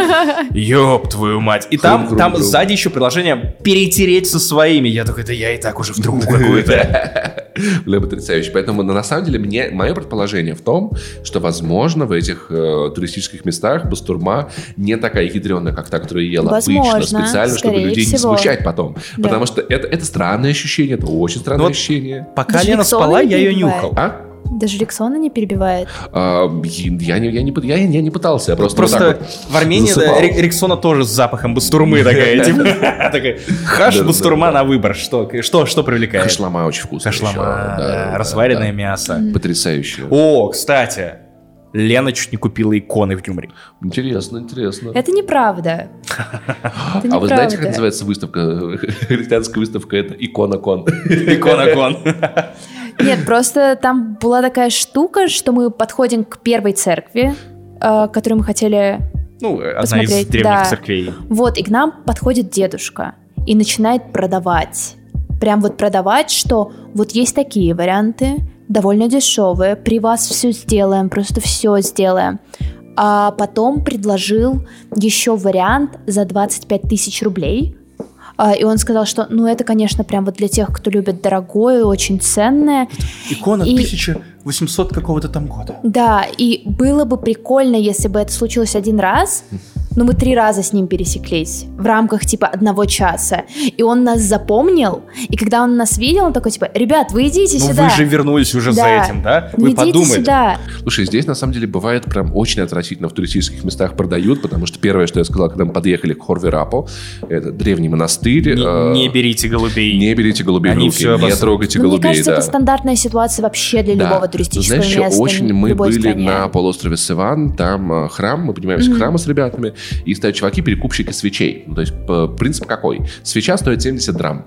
ёб твою мать. И там, там сзади еще приложение перетереть со своими. Я такой, да я и так уже в трубу какую-то. *laughs* Бля, потрясающе. Поэтому, на самом деле, мне, мое предположение в том, что, возможно, в этих э, туристических местах бастурма не такая ядреная, как та, которую я ел обычно, Возможно, специально, чтобы людей не всего. смущать потом. Потому что это, это странное ощущение, это очень странное Ну вот ощущение. Пока Лена спала, не я ее нюхал. А? Даже Риксона не перебивает. А, я, не, я, не, я, я не пытался, я просто, Просто вот так вот в Армении да, засыпал. Риксона тоже с запахом бастурмы такая. типа, *laughs* такая, Хаш бастурма на выбор. Что, привлекает? Хашлама очень вкусно. Хашлама, разваренное мясо. Потрясающе. О, кстати, Лена чуть не купила иконы в Юморе. Интересно, интересно. Это неправда. *laughs* Это А вы знаете, как неправда. называется выставка? *laughs* Христианская выставка это икона-кон. Икона-кон. Нет, просто там была такая штука, что мы подходим к первой церкви, э, которую мы хотели... Ну, одна из Посмотреть, древних да. церквей. Вот, и к нам подходит дедушка и начинает продавать. Прям вот продавать, что вот есть такие варианты, довольно дешевые, при вас все сделаем, просто все сделаем. А потом предложил еще вариант за 25 тысяч рублей. А, И он сказал, что, ну, это, конечно, прям вот для тех, кто любит дорогое, очень ценное. Икона И- 1800 какого-то там года. Да, и было бы прикольно, если бы это случилось один раз, но мы три раза с ним пересеклись в рамках типа одного часа. И он нас запомнил, и когда он нас видел, он такой типа, ребят, вы идите Ну сюда. вы же вернулись уже за Да. этим, да? Ну Вы идите подумали. сюда. Слушай, здесь на самом деле бывает прям очень отвратительно в туристических местах продают, потому что первое, что я сказал, когда мы подъехали к Хорверапу, это древний монастырь. Не, э, не берите голубей. не берите голубей в Они руки, всё не обосрут. трогайте Ну, мне голубей, кажется, да. это стандартная ситуация вообще для Да. любого туристического Знаешь, места. очень в мы были стране. на полуострове Севан, там э, храм, мы поднимаемся к храму с ребятами, и стоят чуваки, перекупщики свечей. Ну, то есть принцип какой? Свеча стоит 70 драм.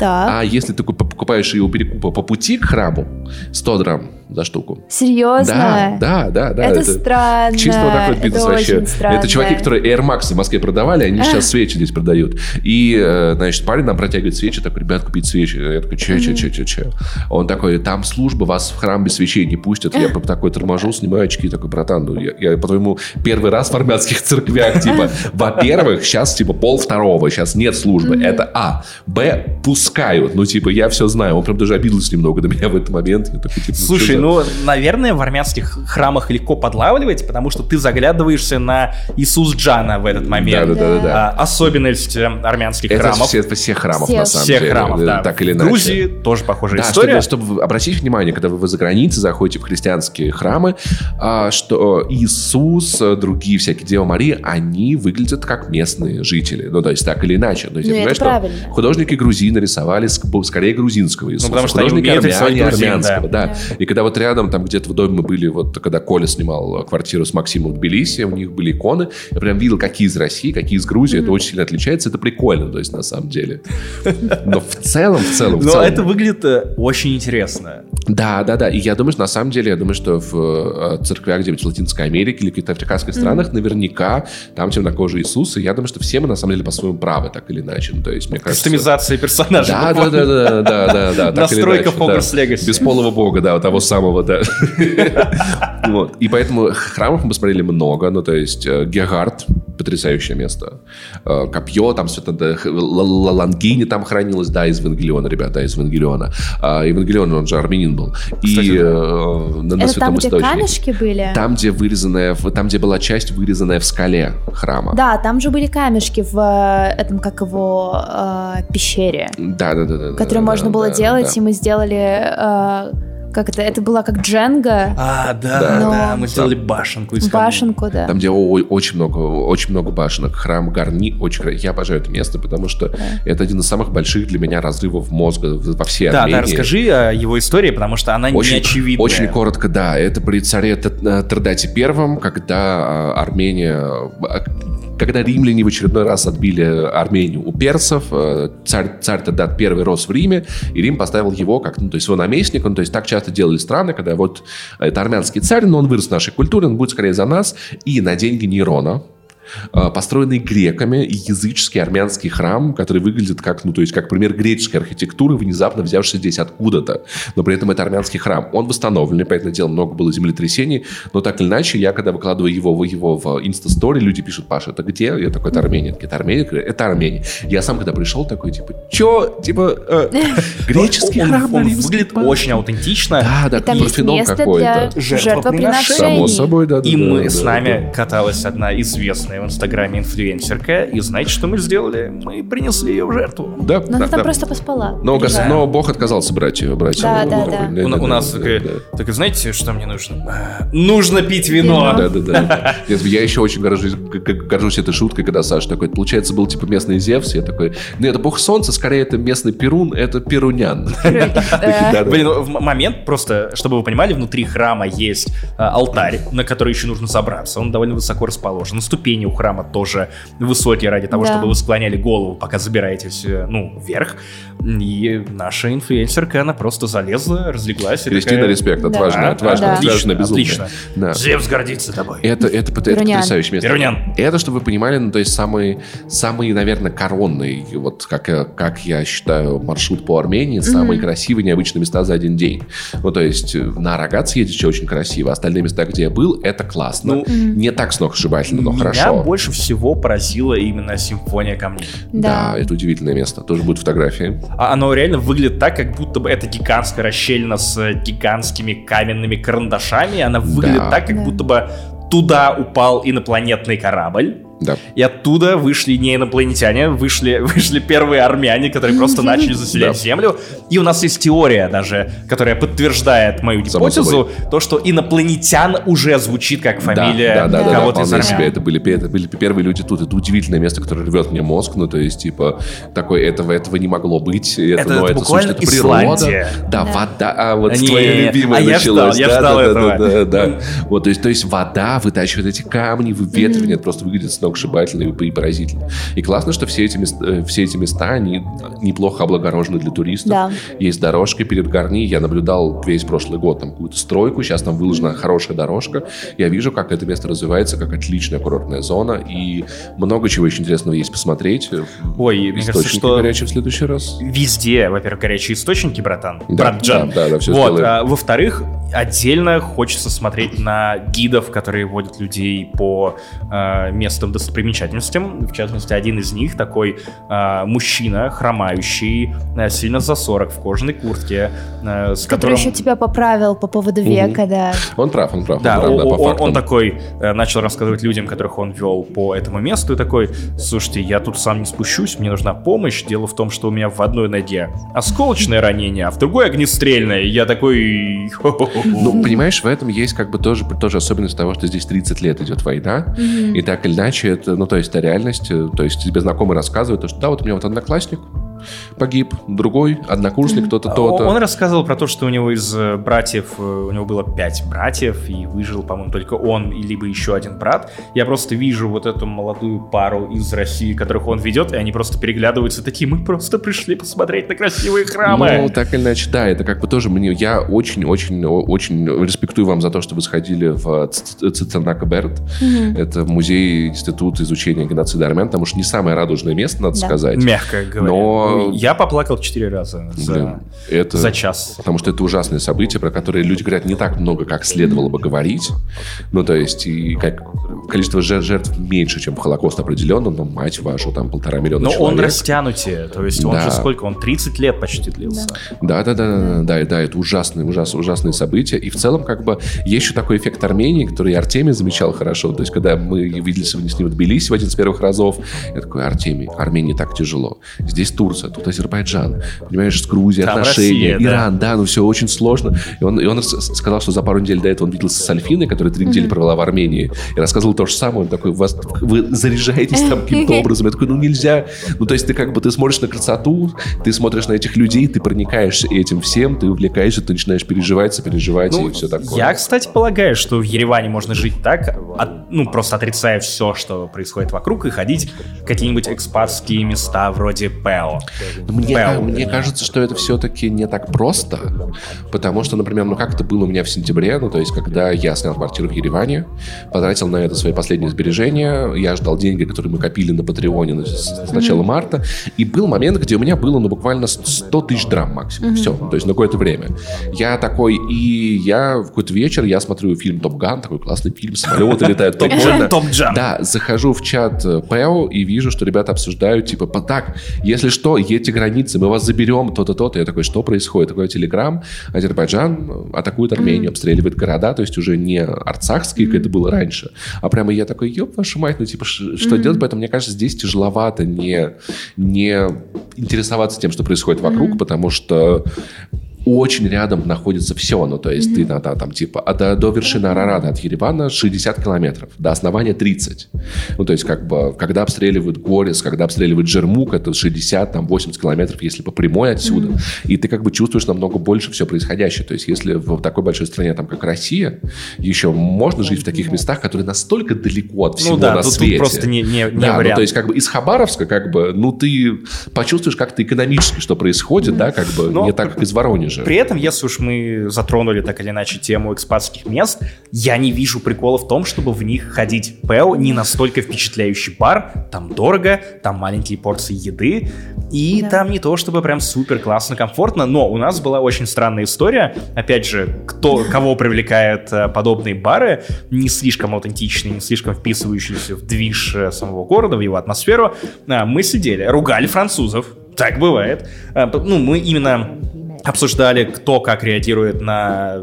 Да. А если ты куп- покупаешь ее у перекупа по пути к храму, 100 драм за штуку. Серьезно? Да, да, да, да. Это, странно. Чисто вот такой это бизнес вообще. очень странно. Это чуваки, которые Air Max в Москве продавали, они сейчас свечи здесь продают. И, э, значит, парень нам протягивает свечи, такой, ребят, купить свечи. Я такой, че, че, че, че, че. Он такой, там служба, вас в храм без свечей не пустят. Я такой торможу, снимаю очки, такой, братан, ну, я, я, по-твоему, первый раз в армянских церквях, типа, во-первых, сейчас, типа, пол второго, сейчас нет службы. Это А. Б. Пускают. Ну, типа, я все знаю. Он прям даже обиделся немного на меня в этот момент. Я такой, типа, Слушай, ну, наверное, в армянских храмах легко подлавливать, потому что ты заглядываешься на Иисус Джана в этот момент. Да-да-да-да. А, особенность э, армянских Это храмов. все, всех храмов, Всех. на самом Всех деле. храмов, э, да. Так или в иначе. Грузии тоже похожая Да, история. чтобы, чтобы вы обратите внимание, когда вы за границей заходите в христианские храмы, а, что Иисус, э, другие всякие Дева Мария, они выглядят как местные жители. Ну, то есть так или иначе. То есть, Ну, я это понимаю, что правильно. художники грузины рисовали ск- скорее грузинского Иисуса. потому что они художники армяне грузин, армянского, да. да. И когда вот рядом, там где-то в доме мы были, вот когда Коля снимал квартиру с Максимом в Тбилиси, у них были иконы, я прям видел, какие из России, какие из Грузии, это очень сильно отличается, это прикольно, то есть на самом деле. Но в целом, в целом, в Но целом. это выглядит э, очень интересно. Да, да, да. И я думаю, что на самом деле, я думаю, что в э, церквях где-нибудь в Латинской Америке или каких-то африканских странах наверняка там темнокожий Иисус. И я думаю, что все мы на самом деле по-своему правы, так или иначе. Ну, то есть, мне кажется... Кастомизация персонажа. Да, да, да, да, да, да, да. Настройка. Hogwarts Legacy. Бесполого бога, да, того самого, да. *laughs* Вот. И поэтому храмов мы посмотрели много. Ну, то есть, э, Гегард, потрясающее место. Э, Копье, там все это, да, х- Л- Л- Лангини там хранилось, да, из Евангелиона, ребята, из Евангелиона. А, Евангелион, он же армянин был. Кстати, И да. э, на, на Это там, где Источнике. камешки были? Там, где вырезанная, там, где была часть вырезанная в скале храма. Да, там же были камешки в э, этом, как его, э, пещере, Да, да, да, да. которые да, можно да, было да, делать, да. и мы сделали, э, как это, это была как дженга, А, да, Да. да, Но- мы сделали башенку из башенку, да. Там, где о- очень много, очень много башенок, храм Гарни, очень Я обожаю это место, потому что это один из самых больших для меня разрывов мозга во всей Да, Армении. да, расскажи о его истории, потому что она Очень, не очевидная. очень коротко, да. Это при царе Т- Трдате Первом, когда а, Армения... Когда римляне в очередной раз отбили Армению у персов, э, царь, царь Трдат Первый рос в Риме, и Рим поставил его как, ну, то есть его наместником, то есть так часто делали страны, когда вот это армянский царь, но он вырос в нашей культуре, он будет скорее за нас, и на деньги Нерона, э, построенный греками языческий армянский храм, который выглядит как, ну, то есть как пример греческой архитектуры, внезапно взявшись здесь откуда-то. Но при этом это армянский храм. Он восстановленный, поэтому дело много было землетрясений, но так или иначе, я когда выкладываю его в его в инста-стори, люди пишут, Паша, это где? Я такой, это Армения. Это Армения? Это Армения. Я сам, когда пришел, такой, типа, чё? Типа, э, *laughs* греческий храм? он выглядит папе?» очень аутентично. Да, да, там Парфенон какой-то. жертвоприношений. Само собой, да. да, И мы с нами каталась одна известная известная в Инстаграме инфлюенсерка, и знаете, что мы сделали? Мы принесли ее в жертву. Да, Но да, она там да. просто поспала. Но, гос- Переживаю. но Бог отказался брать ее. Брать Да, ее. да, Ну, да. У, у нас да, такая, да. так, знаете, что мне нужно? А, Нужно пить вино. Да, да, да. Нет, Я еще очень горжусь, горжусь этой шуткой, когда Саша такой, получается, был типа местный Зевс. Я такой, ну это бог солнца, скорее это местный Перун, это Перунян. *laughs* Да. Да, да. Блин, ну, в момент просто, чтобы вы понимали, внутри храма есть а, алтарь, на который еще нужно забраться. Он довольно высоко расположен. Ступени у храма тоже высокие ради того, Да. чтобы вы склоняли голову, пока забираетесь, э, ну, вверх. И наша инфлюенсерка, она просто залезла, разлеглась. и Кристина, такая, респект, Да. отважная, «А, отважная, Да. отважная, Отлично. Да. Зевс гордится тобой. Это, это, это, Перунян. потрясающее место. Перунян. Это, чтобы вы понимали, ну, то есть самый, самый, наверное, коронный, вот как, я- как я считаю, маршрут по Армении, самые красивые, необычные места за один день. Ну, то есть э, на Арагат съездить очень красиво. Остальные места, где я был, это классно. Ну, Не так сногсшибательно, но Меня больше всего поразила именно симфония камней. Да, Да. это удивительное место. Тоже будут фотографии. А Оно реально выглядит так, как будто бы это гигантская расщелина с гигантскими каменными карандашами. Она выглядит Да. так, как Да. будто бы туда упал инопланетный корабль. Да. И оттуда вышли не инопланетяне, вышли, *laughs* вышли первые армяне, которые просто начали заселять Да. Землю. И у нас есть теория даже, которая подтверждает мою гипотезу, то, что инопланетян уже звучит как фамилия да, да, да, да, кого-то из вполне армян. себе. Это были, это были первые люди тут. Это удивительное место, которое рвет мне мозг. Ну, то есть, типа, такой, этого, этого не могло быть. Это, Это- но это это, буквально это природа. Исландия. Да, Да. вода. А, вот Не, твоя любимая а я началась. ждал, я да, ждал да, этого. Да, да, да, да. Вот, то есть, то есть вода вытачивает эти камни, выветривание. Это просто выглядит сногсшибательно и, поразительно. И классно, что все эти, места, э, все эти места, они неплохо облагорожены для туристов. Да. Есть дорожка перед Гарни. Я наблюдал весь прошлый год там какую-то стройку. Сейчас там выложена хорошая дорожка. Я вижу, как это место развивается, как отличная курортная зона. И много чего еще интересного есть посмотреть. Ой, мне кажется, что горячие в следующий раз. везде, во-первых, горячие источники, братан. Да, брат Джан. да, да, да, всё вот, сделаем. а, во-вторых, отдельно хочется смотреть на гидов, которые водят людей по а, местным достопримечательностям. В частности, один из них такой а, мужчина, хромающий, а, сильно за 40 в кожаной куртке, а, с Который которым... еще тебя поправил по поводу века, да. Он прав, он прав. Да, он, прав, да, он, фактам. такой э, начал рассказывать людям, которых он вел по этому месту, и такой, слушайте, я тут сам не спущусь, мне нужна помощь. Дело в том, что у меня в одной ноге осколочное ранение, а в другой огнестрельное. И Я такой... Ну, понимаешь, в этом есть как бы тоже, тоже особенность того, что здесь 30 лет идет война. И так или иначе, это, ну, то есть, это реальность. То есть, тебе знакомый рассказывает, то, что да, вот у меня вот одноклассник погиб, другой однокурсник, кто-то, то-то. он рассказывал про то, что у него из э, братьев, э, у него было пять братьев, и выжил, по-моему, только он, либо еще один брат. Я просто вижу вот эту молодую пару из России, которых он ведет, и они просто переглядываются такие, мы просто пришли посмотреть на красивые храмы. Ну, так или иначе, да, это как бы тоже мне... Я очень-очень очень респектую вам за то, что вы сходили в Цицернака Берт. Это музей, институт изучения геноцида армян, потому что не самое радужное место, надо сказать. Мягко говоря. Но- Я поплакал четыре раза за, Блин, это... за час. Потому что это ужасные события, про которые люди говорят не так много, как следовало бы говорить. Ну, то есть, и как количество жертв, меньше, чем в Холокост определенно, но, мать вашу, там полтора миллиона Но человек. он растянутее, то есть он Да. же сколько? Он 30 лет почти длился. Да, да, да, да, да, да, это ужасные, ужасные, ужасные события. И в целом, как бы, есть еще такой эффект Армении, который Артемий замечал хорошо. То есть, когда мы виделись с ним в Тбилиси в один из первых разов, я такой, Артемий, Армении так тяжело. Здесь Турция, тут Азербайджан, понимаешь, с Грузией Там отношения, Россия, да. Иран, да, ну все очень сложно. И он, и он сказал, что за пару недель до этого он виделся с Альфиной, которая три недели провела в Армении, и рассказывал то же самое. Он такой, вас, вы заряжаетесь там каким-то образом. Я такой, ну нельзя. Ну то есть ты как бы, ты смотришь на красоту, ты смотришь на этих людей, ты проникаешься этим всем, ты увлекаешься, ты начинаешь переживать, сопереживать и все такое. Ну, Я, кстати, полагаю, что в Ереване можно жить так, от- ну, просто отрицая все, что происходит вокруг, и ходить в какие-нибудь экспатские места вроде ПЭО. Мне, мне кажется, что это все-таки не так просто, потому что, например, ну как это было у меня в сентябре, ну то есть, когда я снял квартиру в Ереване, потратил на это свои последние сбережения, я ждал деньги, которые мы копили на Патреоне на- с, с начала марта, и был момент, где у меня было, ну, буквально 100 тысяч драм максимум, все, то есть на какое-то время. Я такой, и я в какой-то вечер, я смотрю фильм «Топ Ган», такой классный фильм, самолеты летают, прикольно. Топ Джан. Да, захожу в чат э, ПЭО и вижу, что ребята обсуждают, типа, «По- так, если что, едьте границы, мы вас заберем, то-то, то-то. Я такой, что происходит? Такой телеграм, Азербайджан атакует Армению, обстреливает города, то есть уже не арцахские, как это было раньше, а прямо я такой, ёб вашу мать, ну типа, что делать? Поэтому, мне кажется, здесь тяжеловато не, не интересоваться тем, что происходит вокруг, потому что очень рядом находится все. Ну, то есть ты на, да, там, типа, а до, до вершины Арарата от Еревана 60 километров, до основания 30. Ну, то есть, как бы, когда обстреливают Горис, когда обстреливают Джермук, это 60, там, 80 километров, если по прямой отсюда. И ты как бы чувствуешь намного больше все происходящее. То есть, если в такой большой стране, там, как Россия, еще можно жить в таких местах, которые настолько далеко от всего Ну да, на тут, тут свете. просто не, не, не Да, ну, вариант. то есть, как бы из Хабаровска, как бы, ну, ты почувствуешь как-то экономически, что происходит, да, как бы, Но не так, как из Воронежа. При этом, если уж мы затронули так или иначе тему экспатских мест, я не вижу прикола в том, чтобы в них ходить. ПЭО не настолько впечатляющий бар, там дорого, там маленькие порции еды, и Да. там не то чтобы прям супер классно, комфортно, но у нас была очень странная история. Опять же, кто, кого привлекает э, подобные бары, не слишком аутентичные, не слишком вписывающиеся в движ э, самого города, в его атмосферу. А, Мы сидели, ругали французов, так бывает. А, Ну, мы именно обсуждали, кто как реагирует на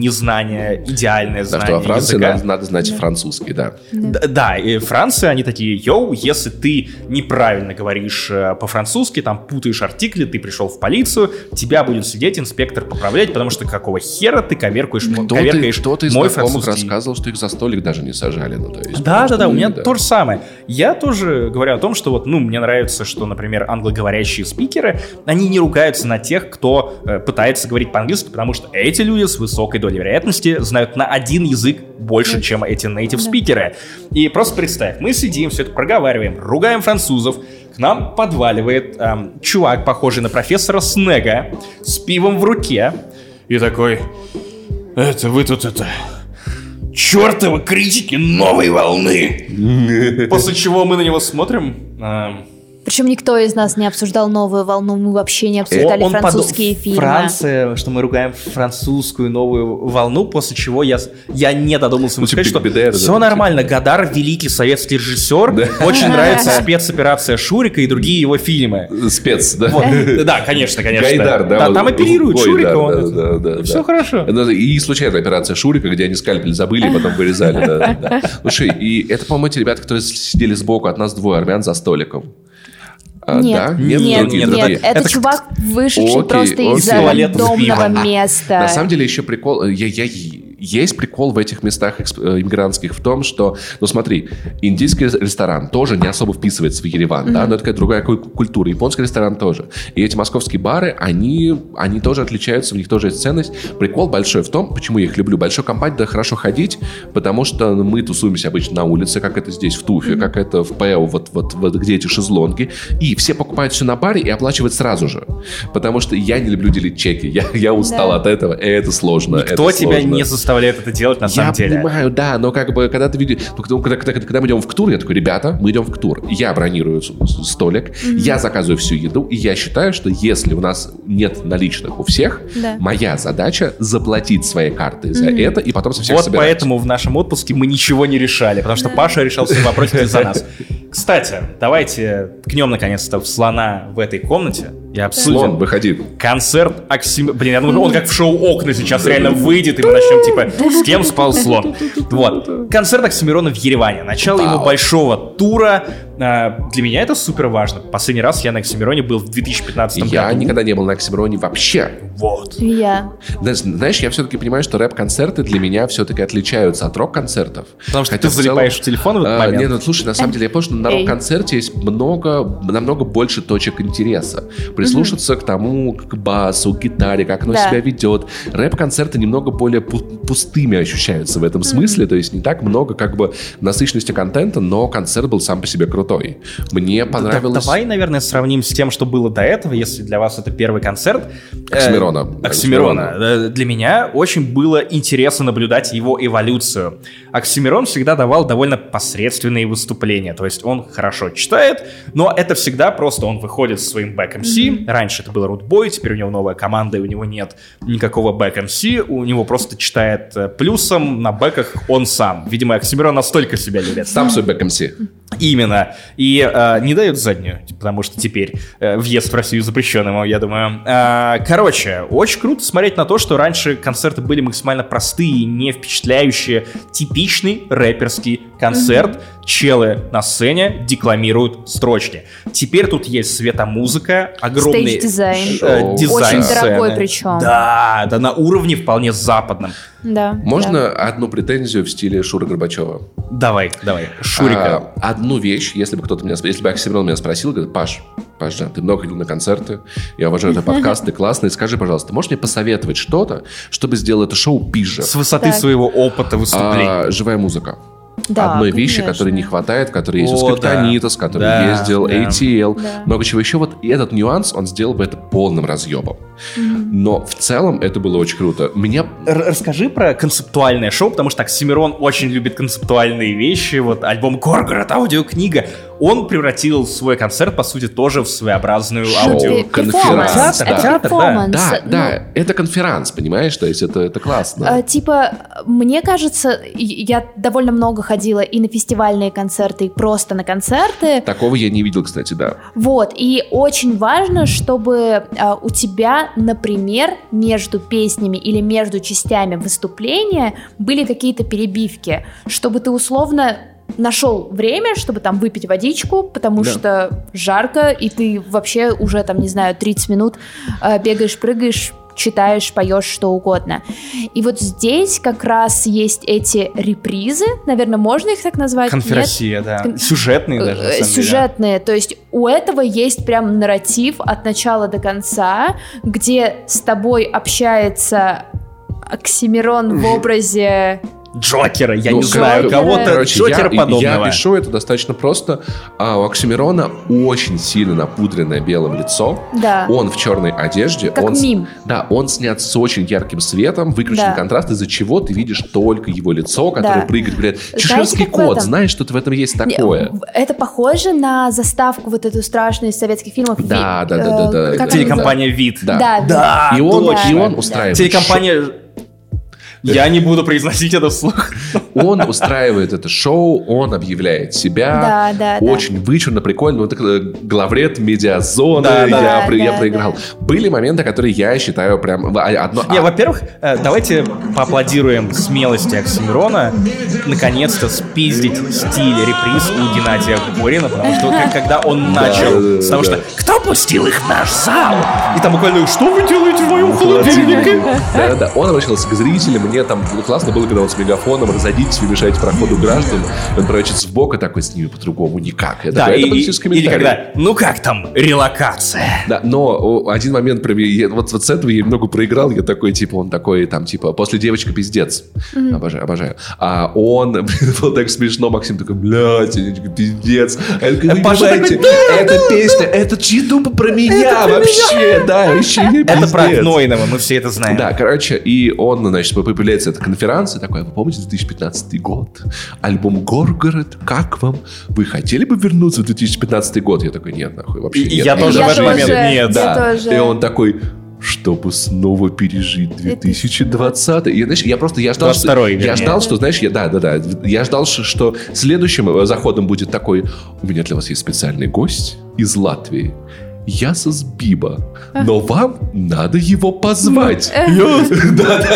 незнание, идеальное знание что во Франции языка. надо, надо знать французский, да. Д- Да, и Франция, они такие, йоу, если ты неправильно говоришь э, по-французски, там путаешь артикли, ты пришел в полицию, тебя будет сидеть инспектор поправлять, потому что какого хера ты коверкаешь, Кто-то, коверкаешь кто-то из мой знакомых французский. рассказывал, что их за столик даже не сажали. Ну, то есть, Да, да, да, у меня да. то же самое. Я тоже говорю о том, что вот, ну, мне нравится, что, например, англоговорящие спикеры, они не ругаются на тех, кто пытается говорить по-английски, потому что эти люди с высокой долей вероятности знают на один язык больше, чем эти native спикеры. И просто представь, мы сидим, все это проговариваем, ругаем французов, к нам подваливает эм, чувак, похожий на профессора Снега, с пивом в руке, и такой, это вы тут это... Чертовы критики новой волны! *laughs* После чего мы на него смотрим. эм, Причем никто из нас не обсуждал новую волну, мы вообще не обсуждали он французские подо- фильмы. Франция, что мы ругаем французскую новую волну, после чего я, я не додумался Ну, типа сказать, что да, все да, нормально, Гадар великий советский режиссер, очень нравится *laughs* спецоперация Шурика и другие его фильмы. Спец, да? Вот. *laughs* Да, вот, конечно. Гайдар, да? там оперируют Шурика. да, он да, да, да, Все да. хорошо. И случайная операция Шурика, где они скальпель забыли и потом вырезали. да, да. Слушай, и это, по-моему, те ребята, которые сидели сбоку от нас двое армян за столиком. А, Нет, да? нет, Нет, нет, нет, другие? это, Это чувак, вышедший Окей, просто окей. из рандомного места. На самом деле еще прикол, э, я, я- есть прикол в этих местах э, иммигрантских в том, что, ну смотри, индийский ресторан тоже не особо вписывается в Ереван, да, но это какая-то другая ку- культура. Японский ресторан тоже. И эти московские бары, они, они тоже отличаются, у них тоже есть ценность. Прикол большой в том, почему я их люблю. Большой компании да хорошо ходить, потому что мы тусуемся обычно на улице, как это здесь в Туфе, как это в ПЭО, вот, вот, вот где эти шезлонги. И все покупают все на баре и оплачивают сразу же. Потому что я не люблю делить чеки. Я, я устал Да. от этого, и это сложно. Никто это тебя сложно. не заставляет это делать на самом я деле. понимаю, да, но как бы, когда ты видишь... ну, когда, когда, когда- когда мы идем в КТУР, я такой, ребята, мы идем в КТУР. Я бронирую столик, я заказываю всю еду, и я считаю, что если у нас нет наличных у всех, Да. моя задача заплатить своей картой за это, и потом со всех Вот собирать. поэтому в нашем отпуске мы ничего не решали, потому что Паша решал все вопросы за *laughs* нас. Кстати, давайте ткнем наконец-то в слона в этой комнате и обсудим Слон, выходи. концерт Оксим... Блин, я думаю, он как в шоу «Окна» сейчас реально выйдет, и мы начнем типа «С кем спал слон?». *laughs* Вот. Концерт Оксимирона в Ереване. Начало его Вау. большого тура. А, Для меня это супер важно. Последний раз я на Оксимироне был в 2015 Я году. никогда не был на Оксимироне вообще. Вот. Я. Знаешь, Знаешь, я все-таки понимаю, что рэп-концерты для меня все-таки отличаются от рок-концертов. Потому что Хотя ты в целом- залипаешь в телефон в этот А, момент. Нет, ну слушай, на самом деле, я понял, что на рок-концерте есть много, намного больше точек интереса. Прислушаться к тому, к басу, к гитаре, как оно Да. себя ведет. Рэп-концерты немного более пу- пустыми ощущаются в этом смысле, то есть не так много как бы насыщенности контента, но концерт был сам по себе крутой. Мне Да- понравилось... Давай, наверное, сравним с тем, что было до этого, если для вас это первый концерт. Э, Оксимирона. Оксимирона. Э, Для меня очень было интересно наблюдать его эволюцию. Оксимирон всегда давал довольно посредственные выступления. То есть он хорошо читает, но это всегда просто он выходит со своим back MC. Раньше это был Рудбой, теперь у него новая команда, и у него нет никакого back MC. У него просто читает э, плюсом на бэках он сам. Видимо, Оксимирон настолько себя любит. Сам свой back MC. Именно. И э, не дают заднюю, потому что теперь э, въезд в Россию запрещен ему, я думаю. Э, короче, очень круто смотреть на то, что раньше концерты были максимально простые, не впечатляющие. Типичный рэперский концерт. Челы на сцене декламируют строчки. Теперь тут есть светомузыка, огромный Stage-дизайн. э, дизайн Очень дорогой сцены. причем. Да, да, на уровне вполне западном. Да. Можно одну претензию в стиле Шура Горбачева? Давай, давай, Шурика. А, одну вещь, если бы кто-то меня, если бы Оксимирон меня спросил, говорит, Паш, Паш, ты много ходил на концерты, я уважаю этот *laughs* подкаст, ты классный, скажи, пожалуйста, можешь мне посоветовать что-то, чтобы сделал это шоу пизже? С высоты Так. своего опыта выступлений. А, живая музыка. Да, Одной вещи, конечно. которой не хватает, которая есть у О, Скриптонита, с которым Да, ездил, да. ATL, Да. много чего еще. Вот и этот нюанс, он сделал бы это полным разъебом. Но в целом это было очень круто. Меня Расскажи про концептуальное шоу, потому что Оксимирон очень любит концептуальные вещи. Вот альбом Горгород, аудиокнига. Он превратил свой концерт, по сути, тоже в своеобразную аудио. Перформанс. Театр, Это театр, да. перформанс. Да, Ну, да, это конферанс, понимаешь? То есть это, это классно. Э, Типа, мне кажется, я довольно много ходила и на фестивальные концерты, и просто на концерты. Такого я не видел, кстати, да. Вот, и очень важно, чтобы а, у тебя, например, между песнями или между частями выступления были какие-то перебивки, чтобы ты условно нашел время, чтобы там выпить водичку, потому Да. что жарко, и ты вообще уже там, не знаю, 30 минут а, бегаешь, прыгаешь, читаешь, поешь, что угодно. И вот здесь как раз есть эти репризы, наверное, можно их так назвать? Нет? Конференция, да. Кон- Сюжетные даже, Э, самом деле. сюжетные. То есть у этого есть прям нарратив от начала до конца, где с тобой общается Оксимирон в *laughs* образе... Джокера, я Ну, не знаю, кого-то Короче, Джокера я, подобного. я пишу это достаточно просто. А у Оксимирона очень сильно напудренное белым лицо. Да. Он в черной одежде. Как он, с- мим. Да, он снят с очень ярким светом, выключен Да. контраст, из-за чего ты видишь только его лицо, которое Да. прыгает. Говорят, чеширский кот, знаешь, что-то в этом есть такое. Это похоже на заставку вот эту страшную из советских фильмов. Да, Ви- да, да, э, да, да, как да. Телекомпания «Вид». Да. Да, Да, и он, точно. и он Да. устраивает Телекомпания... Я не буду произносить это вслух. Он устраивает это шоу, он объявляет себя. Да, да, да. Очень вычурно, прикольно. Вот это главред медиазоны. Да, я, да. при- я Да, проиграл. Были моменты, которые я считаю прям... а, Одно, Не, а, во-первых, э, давайте поаплодируем смелости Оксимирона наконец-то спиздить стиль реприз у Геннадия Горина, потому что как- когда он начал да, с того, да. что «Кто пустил их в наш зал?» И там буквально «Что вы делаете в моем холодильнике?» Да, да, он обращался к зрителям, мне там классно было, когда он с мегафоном разойдитесь, вы мешаете проходу граждан, он прячется в бок и такой с ними по-другому никак. Я Да, такой, и- это и- или когда «Ну как там, релокация?» Да, но один момент, вот, вот с этого я немного проиграл, я такой, типа, он такой, там, типа, после девочка пиздец. Обожаю, обожаю. А он, *laughs* блин, было так смешно, Максим такой, блядь, пиздец. А я такой, понимаете, эта песня, это тупо про меня вообще, да, вообще я Это про пиздец». Гнойного, мы все это знаем. Да, короче, и он, значит, появляется эта конференция, такой, вы помните 2015 год? Альбом «Горгород», как вам? Вы хотели бы вернуться в 2015 год? Я такой, нет, нахуй, вообще И- нет. я тоже Я в этот тоже, момент нет. я Да. тоже. И он такой, чтобы снова пережить 2020. И, знаешь, я просто, я ждал, что, 22-й, я ждал, что, знаешь, я, да, да, да, я ждал, что следующим э, заходом будет такой, у меня для вас есть специальный гость из Латвии. Ясос Биба. Но вам надо его позвать.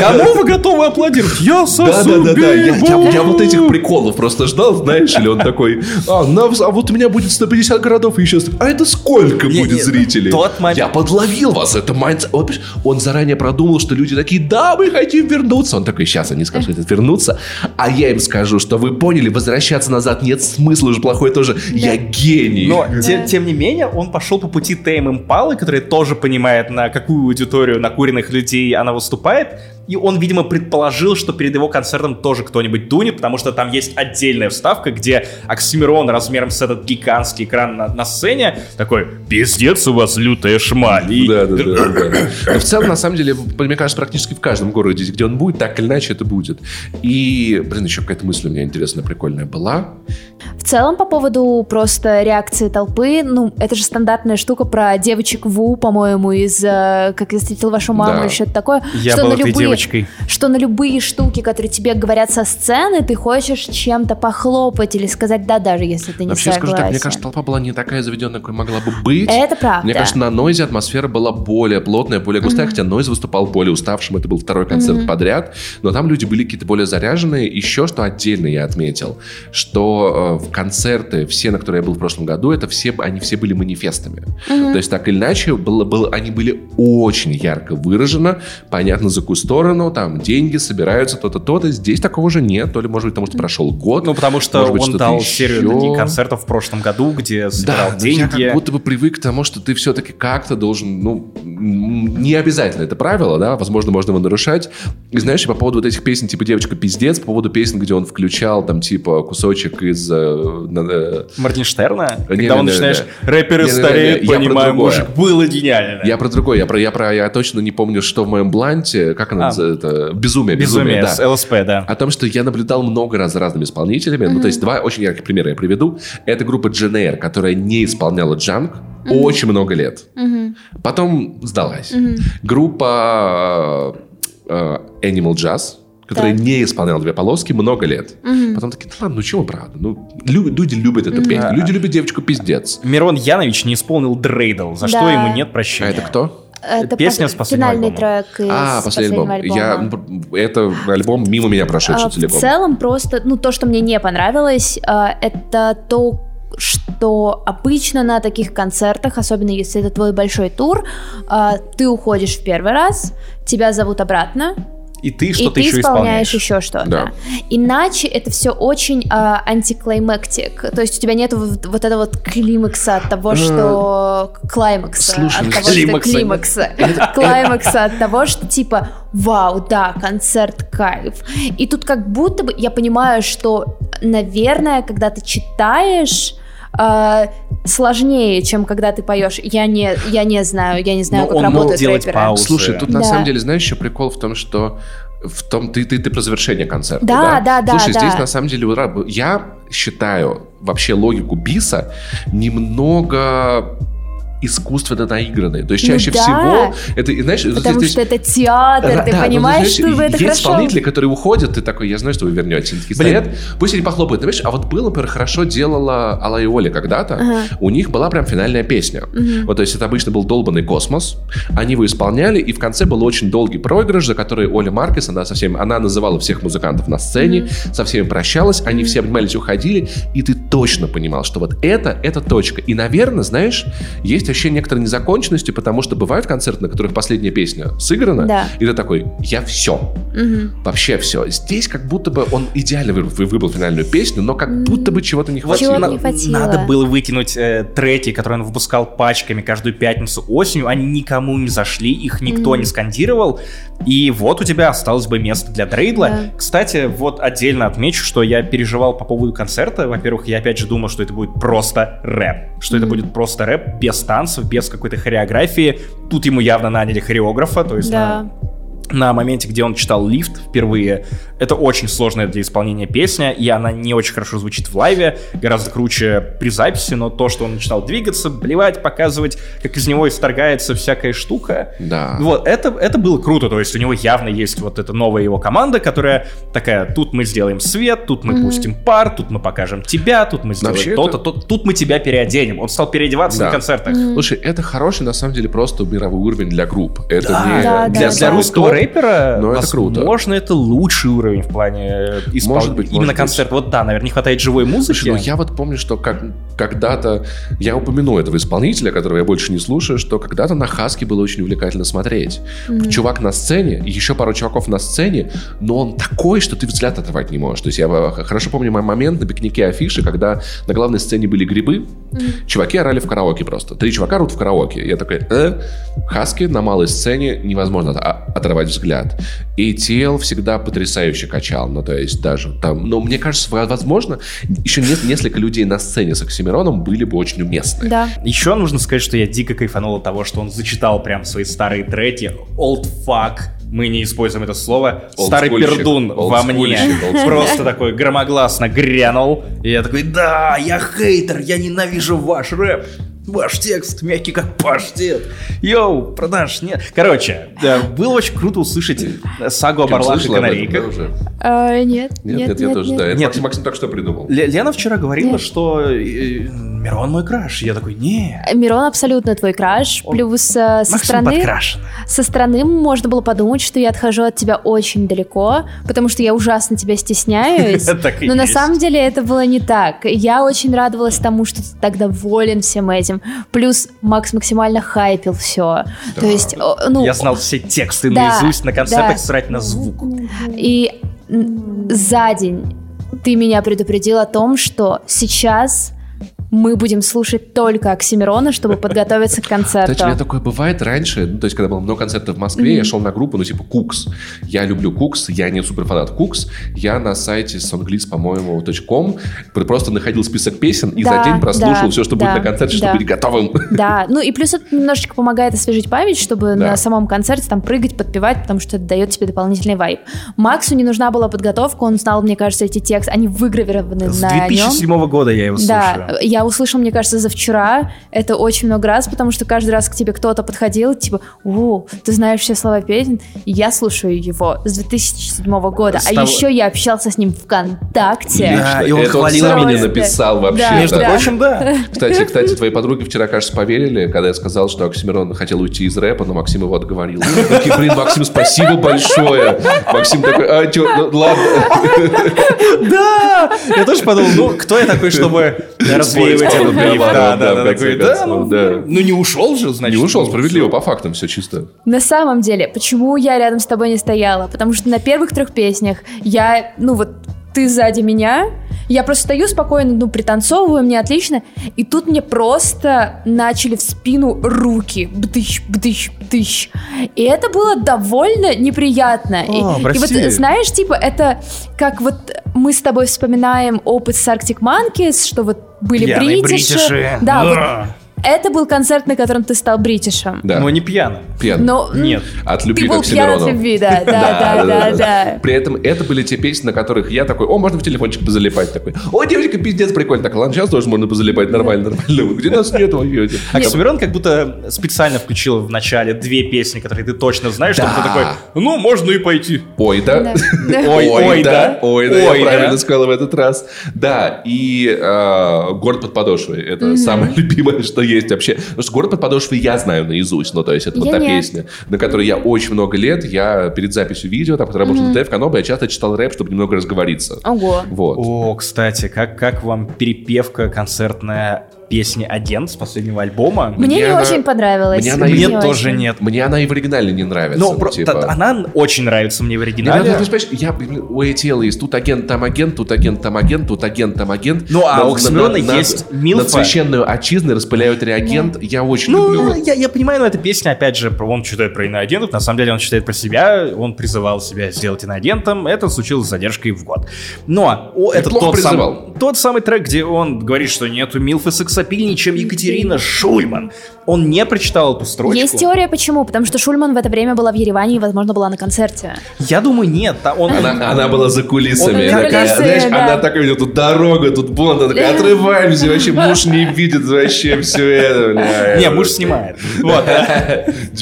Кому вы готовы аплодировать? Я Да, да, да, да. Я, я- я вот этих приколов просто ждал, знаешь, или он такой, а, а вот у меня будет 150 городов и еще... А это сколько будет зрителей? Я подловил вас, это майнд... Вот, понимаешь, Он заранее продумал, что люди такие, да, мы хотим вернуться. Он такой, сейчас они скажут, хотят вернуться. А я им скажу, что вы поняли, возвращаться назад нет смысла, уже плохое тоже. Я гений. Но, те- тем не менее, он пошел по пути Тейм Импалы, который тоже понимает, на какую аудиторию накуренных людей она выступает. И он, видимо, предположил, что перед его концертом тоже кто-нибудь дунет, потому что там есть отдельная вставка, где Оксимирон размером с этот гигантский экран на, на сцене такой «Пиздец у вас лютая шмаль». И- Да, да, да, да, да. *coughs* Но в целом, на самом деле, мне кажется, практически в каждом городе, где он будет, так или иначе это будет. И, блин, еще какая-то мысль у меня интересная, прикольная была. В целом, по поводу просто реакции толпы, ну, это же стандартная штука про девочек Ву, по-моему, из э, «Как я встретил вашу маму» Да. или что-то такое. Я что был на этой любые, девочкой. Что на любые штуки, которые тебе говорят со сцены, ты хочешь чем-то похлопать или сказать «да», даже если ты не Вообще, скажу согласен. так, мне кажется, толпа была не такая заведенная, какой могла бы быть. Это правда. Мне кажется, на Нойзе атмосфера была более плотная, более густая, хотя Нойз выступал более уставшим, это был второй концерт подряд, но там люди были какие-то более заряженные. Еще что отдельно я отметил, что э, в концерты, все, на которые я был в прошлом году, это все, они все были манифестами. То есть так или иначе, было, было, они были очень ярко выражено, понятно, за какую сторону, там деньги собираются, то-то, то-то. Здесь такого же нет, то ли, может быть, потому что прошел год. Ну, потому что может быть, он что-то дал серию концертов в прошлом году, где собирал Да, но я деньги. как будто бы привык к тому, что ты все-таки как-то должен, ну, не обязательно это правило, да, возможно, можно его нарушать. И знаешь, по поводу вот этих песен, типа «Девочка пиздец», по поводу песен, где он включал там, типа, кусочек из... э, э, Моргенштерна? Не, Когда он не, не, начинаешь, не. рэперы Не, не, не, стареют, про понимаю, мужик, было гениально. Я про другое, я про, я про, я точно не помню, что в моем бланте, как она называется, «Безумие», «Безумие», Безумие да. ЛСП, да. О том, что я наблюдал много раз за разными исполнителями. Ну, то есть два очень ярких примера я приведу. Это группа Джен Эйр, которая не исполняла джанг очень много лет. Потом сдалась. Группа э, Animal Jazz, которая Так. не исполняла две полоски много лет. Потом такие, да ладно, ну чего правда? Ну, лю- люди любят эту песню. Люди любят девочку пиздец. Мирон Янович не исполнил Дрейдл, за что Да. ему нет А прощения. это кто? Это Песня пос- с последнего финальный альбома. трек из А, последний альбом. последнего Я, альбома. м, это альбом мимо меня прошедший А, В целиком. целом просто, ну, то, что мне не понравилось, а, это то, что обычно на таких концертах, особенно если это твой большой тур, а, ты уходишь в первый раз, тебя зовут обратно, И ты и что-то ты еще исполняешь исполняешь. еще что-то. Да. Иначе это все очень а, антиклаймактик. То есть у тебя нет вот, вот этого вот климакса от того, что... Клаймакса. Слушай, от того, климакса. что климакса. *laughs* Клаймакса от того, что типа, вау, да, концерт кайф. И тут как будто бы я понимаю, что, наверное, когда ты читаешь а, сложнее, чем когда ты поешь. Я не, я не знаю, я не знаю, Но как он мог работают делать рэперы. паузы. Слушай, тут на Да. самом деле, знаешь, еще прикол в том, что в том ты, ты, ты про завершение концерта. Да, да, да, Слушай, да. здесь на самом деле. Я считаю вообще логику Биса немного искусственно наигранной. То есть Ну чаще да. всего это, знаешь, Потому здесь- что это театр, Да, ты да, ну, понимаешь, знаешь, что это есть хорошо. исполнители, которые уходят, ты такой, я знаю, что вы вернетесь. Они такие Блин. стоят, пусть они похлопают. Знаешь, а вот было, например, хорошо делала Алла и Оля когда-то. Ага. У них была прям финальная песня. Вот, то есть это обычно был долбанный космос. Они его исполняли, и в конце был очень долгий проигрыш, за который Оля Маркес, она со всеми, она называла всех музыкантов на сцене, со всеми прощалась, они все обнимались, уходили, и ты точно понимал, что вот это, это точка. И, наверное, знаешь, есть вообще некоторые незаконченности, потому что бывают концерты, на которых последняя песня сыграна, Да. и ты такой, я все. Мгм. Вообще все. Здесь как будто бы он идеально вы- вы- выбрал финальную песню, но как будто бы чего-то не хватило. Чего-то на- не хватило. Надо было выкинуть э, треки, которые он выпускал пачками каждую пятницу осенью. Они никому не зашли, их никто не скандировал. И вот у тебя осталось бы место для Дрейдла. Да. Кстати, вот отдельно отмечу, что я переживал по поводу концерта. Во-первых, я опять же думал, что это будет просто рэп. Что это будет просто рэп без танцев, без какой-то хореографии. Тут ему явно наняли хореографа, то есть Да. на на моменте, где он читал лифт впервые. Это очень сложная для исполнения песня, и она не очень хорошо звучит в лайве, гораздо круче при записи, но то, что он начинал двигаться, блевать, показывать, как из него исторгается всякая штука. Да. Вот, это, это было круто, то есть у него явно есть вот эта новая его команда, которая такая, тут мы сделаем свет, тут мы пустим пар, тут мы покажем тебя, тут мы сделаем Вообще то-то, это- то- тут мы тебя переоденем. Он стал переодеваться Да. на концертах. Слушай, это хороший, на самом деле, просто мировой уровень для групп. Это Да, не... да, для, да, для да. русского рэпера, Но это круто. возможно, это лучший уровень в плане испол- Может быть, именно может быть. концерт. Вот да, наверное, не хватает живой музыки. Слушай, ну я вот помню, что как, когда-то я упомяну этого исполнителя, которого я больше не слушаю, что когда-то на Хаске было очень увлекательно смотреть. Чувак на сцене, еще пару чуваков на сцене, но он такой, что ты взгляд оторвать не можешь. То есть я хорошо помню мой момент на пикнике афиши, когда на главной сцене были грибы, чуваки орали в караоке просто. Три чувака орут в караоке. Я такой, э, Хаски на малой сцене невозможно от- оторвать взгляд. И Тел всегда потрясающе качал. Ну, то есть даже там... Но мне кажется, возможно, еще не- несколько людей на сцене с Оксимироном были бы очень уместны. Да. Еще нужно сказать, что я дико кайфанул от того, что он зачитал прям свои старые треки. Old fuck. Мы не используем это слово. Старый Олдскульщик, пердун во мне. Просто такой громогласно грянул. И я такой, да, я хейтер, я ненавижу ваш рэп. Ваш текст мягкий как паштет. Йоу, продаж, нет. Короче, да, было очень круто услышать э, сагу о Барлах и канарейках. да, уже? Э, нет, Нет, нет, я тоже, да. Это Нет. Максим, Максим так что придумал. Ле- Лена вчера говорила, Нет. что э, Мирон мой краш. Я такой, не, Мирон абсолютно твой краш. Он Плюс э, со Максим стороны, подкрашен. со стороны можно было подумать, что я отхожу от тебя очень далеко, потому что я ужасно тебя стесняюсь. *laughs* Но на самом деле это было не так. Я очень радовалась тому, что ты так доволен всем этим. Плюс Макс максимально хайпил все. То есть, ну, Я знал все тексты да, наизусть, на концертах да. срать на звук. И за день ты меня предупредил о том, что сейчас мы будем слушать только Оксимирона, чтобы подготовиться к концерту. *laughs* Кстати, у меня такое бывает раньше, ну, то есть, когда было много концертов в Москве, я шел на группу, ну, типа, Кукс. Я люблю Кукс, я не суперфанат Кукс. Я на сайте songlist, по-моему, .com просто находил список песен и за день прослушал все, что будет на концерте, чтобы быть готовым. Да, *laughs* ну и плюс это немножечко помогает освежить память, чтобы на самом концерте там прыгать, подпевать, потому что это дает тебе дополнительный вайб. Максу не нужна была подготовка, он знал, мне кажется, эти тексты, они выгравированы С на нем. 2007 года я его слушаю. Да, я услышал, мне кажется, за вчера. Это очень много раз, потому что каждый раз к тебе кто-то подходил, типа, о, ты знаешь все слова песен. И я слушаю его с 2007 года. С а того- еще я общался с ним ВКонтакте. Да, и он Это хвалил меня. написал вообще. Да, Между да. прочим, да. Кстати, кстати, твои подруги вчера, кажется, поверили, когда я сказал, что Оксимирон хотел уйти из рэпа, но Максим его отговорил. Такие, блин, Максим, спасибо большое. Максим такой, а, чё, ну, ладно. Да! Я тоже подумал, ну, кто я такой, чтобы развеивать Этот *laughs* да, да, такой, да, ну, да. ну не ушел же, значит. Не ушел, ну, справедливо, по фактам все чисто. На самом деле, почему я рядом с тобой не стояла? Потому что на первых трех песнях я, ну вот, ты сзади меня, я просто стою спокойно, ну, пританцовываю, мне отлично, и тут мне просто начали в спину руки, бдыщ, бдыщ, бдыщ. И это было довольно неприятно. И- А, и, прости. вот, знаешь, типа, это как вот мы с тобой вспоминаем опыт с Arctic Monkeys, что вот были бритиши. бритиши. Да, вот. Это был концерт, на котором ты стал бритишем. Да, Ну, не пьяно. пьян. Но Нет. От ты любви к был пьян от любви, *laughs* да, да, да, да, да. При этом это были те песни, на которых я такой, о, можно в телефончик позалипать такой. О, девочка, пиздец, прикольно. Так, ладно, сейчас тоже можно позалипать, нормально, нормально. Где нас нет, ой, Оксимирон как будто специально включил в начале две песни, которые ты точно знаешь, чтобы ты такой, ну, можно и пойти. Ой, да. *laughs* Ой, ой, да. Ой, да, Ой, я правильно сказал в этот раз. Да, и э, «Город под подошвой» — это самое любимое, что есть вообще. Потому что «Город под подошвой» я знаю наизусть. Ну, то есть это вот Я та нет. песня, на которой я очень много лет, я перед записью видео, там, когда работал на ТФ Канобе, я часто читал рэп, чтобы немного разговориться. Ого. Вот. О, кстати, как, как вам перепевка концертная песни «Агент» с последнего альбома? Мне, Мне не она- очень понравилось. мне она Мне не тоже очень. нет. Мне она и в оригинале не нравится. Ну, ну, про- типа. она очень нравится мне в оригинале. ты понимаешь, я, блин, у ATL есть тут агент, там агент, тут агент, там агент, тут агент, там агент. Ну, а На- у Оксимирона на- на- есть Милфа. Над священную отчизны распыляют реагент. Я очень Ну, люблю. я, я понимаю, но эта песня, опять же, он читает про иноагентов, на самом деле он читает про себя, он призывал себя сделать иноагентом, это случилось с задержкой в год. Но о, это тот, сам- призывал. тот самый трек, где он говорит, что нету Милфы сексапильней, чем Екатерина Шульман. Он не прочитал эту строчку. Есть теория, почему? Потому что Шульман в это время была в Ереване и, возможно, была на концерте. Я думаю, нет. та- Он, Она, она была за кулисами. Он- Она такая, Кулисы, знаешь, да. она такая, у нее тут дорога, тут бонд. Она такая, отрываемся, вообще муж не видит вообще все это. бля». Не, муж снимает. Вот.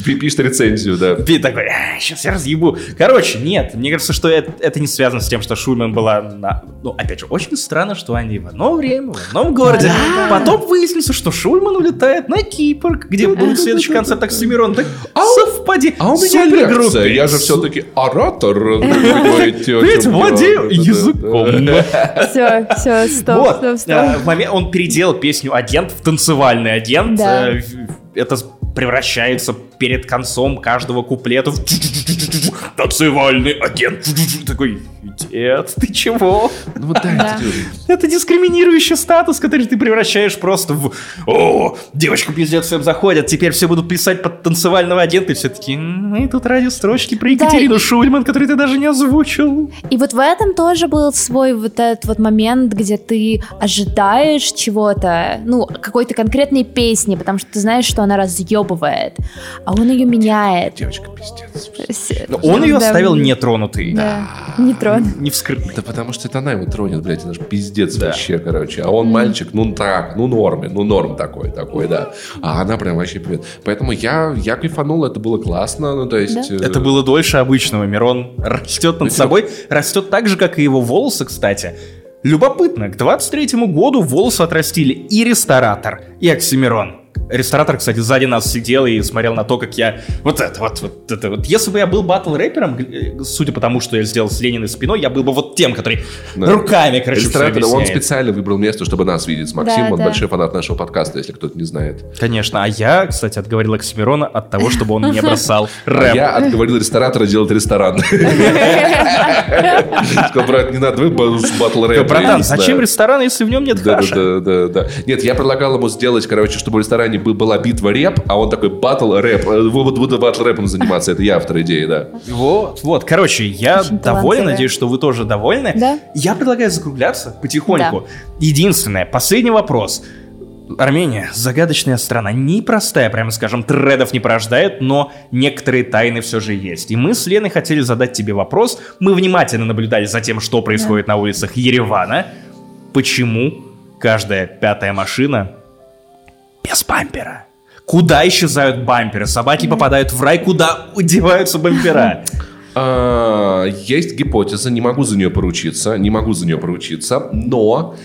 Пи- Пишет рецензию, да. Ты такой, сейчас я разъебу. Короче, нет, мне кажется, что это, это не связано с тем, что Шульман была на... Ну, опять же, очень странно, что они в одно время, в одном городе. Потом выяснится, что Шульман улетает на Кипр, где будет следующий концерт Оксимирон. Так совпади. А у меня реакция. Я же все-таки оратор. *laughs* Ведь дело. владею языком. Все, все, стоп, стоп, стоп. а, в момент он переделал песню «Агент» в танцевальный агент. Да. Э, в- Это превращается перед концом каждого куплета в танцевальный агент. Такой, дед, ты чего? Ну вот да, Да. это- Это дискриминирующий статус, который ты превращаешь просто в «О, девочка пиздец всем заходят, теперь все будут писать под танцевального агента». И все таки мы тут ради строчки про Да, Екатерину и- Шульман, которую ты даже не озвучил. И вот в этом тоже был свой вот этот вот момент, где ты ожидаешь чего-то, ну, какой-то конкретной песни, потому что ты знаешь, что она разъебывает. А он ее меняет. Девочка, пиздец. Но он ее оставил нетронутой. Да, не трон. Не вскрытной. Да потому что это она его тронет, блядь, это же пиздец вообще, короче. А он мальчик, ну так, ну норме, ну норм такой, такой, да. А она прям вообще привет. Поэтому я, я кайфанул, это было классно, ну то есть... э, Это было дольше обычного. Мирон растет над собой. Растет так же, как и его волосы, кстати. Любопытно, к 23 году волосы отрастили и ресторатор, и Оксимирон. Ресторатор, кстати, сзади нас сидел и смотрел на то, как я... Вот это, вот, вот это вот. Если бы я был батл-рэпером, э, судя по тому, что я сделал с Лениной спиной, я был бы вот тем, который Да. руками, короче, Ресторатор, он специально выбрал место, чтобы нас видеть с Максимом. Да, он да. большой фанат нашего подкаста, если кто-то не знает. Конечно, а я, кстати, отговорил Оксимирона от того, чтобы он не *laughs* бросал А рэп. я отговорил ресторатора делать ресторан. *laughs* *laughs* Сказал, брат, не надо, вы батл рэп. Братан, зачем ресторан, если в нем нет да, да, да, да. Нет, я предлагал ему сделать, короче, чтобы в ресторане был- была битва рэп, а он такой батл рэп. Э, Вы вот буду батл рэпом заниматься. Это я автор идеи, да. Вот, вот. Короче, я Очень доволен, надеюсь, что вы тоже довольны. Да. Я предлагаю закругляться потихоньку. Единственное, последний вопрос. Армения, загадочная страна, непростая, прямо скажем, тредов не порождает, но некоторые тайны все же есть. И мы с Леной хотели задать тебе вопрос. Мы внимательно наблюдали за тем, что происходит на улицах Еревана. Почему каждая пятая машина без бампера? Куда исчезают бамперы? Собаки попадают в рай, куда удеваются бампера? А, Есть гипотеза, не могу за нее поручиться, не могу за нее поручиться, но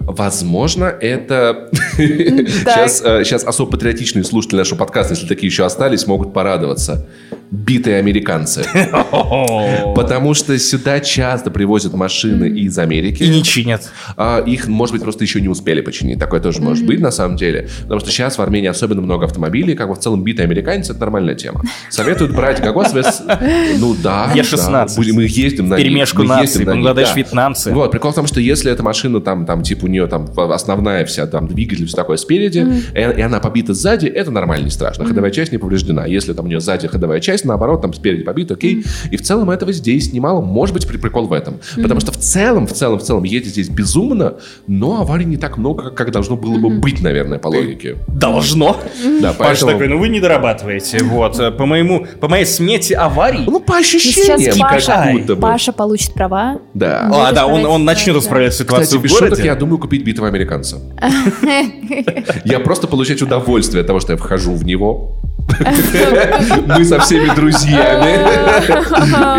Возможно, это... *laughs* Сейчас, сейчас особо патриотичные слушатели нашего подкаста, если такие еще остались, могут порадоваться. Битые американцы. *laughs* Потому что сюда часто привозят машины из Америки. И не чинят. А, их, может быть, просто еще не успели починить. Такое тоже может быть, на самом деле. Потому что сейчас в Армении особенно много автомобилей, как бы в целом битые американцы, это нормальная тема. Советуют брать вес... Ну да. Е16. да. Будем- Мы ездим на Перемешку мы наций, Бангладеш, да. вьетнамцы. Вот, прикол в том, что если эта машина, там, там, типа, у нее там основная вся, там, двигатель, все такое спереди, и, и она побита сзади, это нормально, не страшно. Ходовая часть не повреждена. Если там у нее сзади ходовая часть, наоборот, там спереди побита, окей. И в целом этого здесь немало. Может быть, при- прикол в этом. Потому что в целом, в целом, в целом, едет здесь безумно, но аварий не так много, как, должно было бы быть, наверное, по логике. Должно. Да, Паша поэтому... такой, ну вы не дорабатываете. Вот, э, по моему, по моей смете аварий. Ну, по И сейчас ощущениям, Паша, как будто бы. Паша получит права. Да. Ну, А, да, он, он начнет ситуацию. исправлять Кстати, ситуацию без в шуток, городе. я думаю купить битого американца. *laughs* Я просто получать удовольствие от того, что я вхожу в него. Мы со всеми друзьями.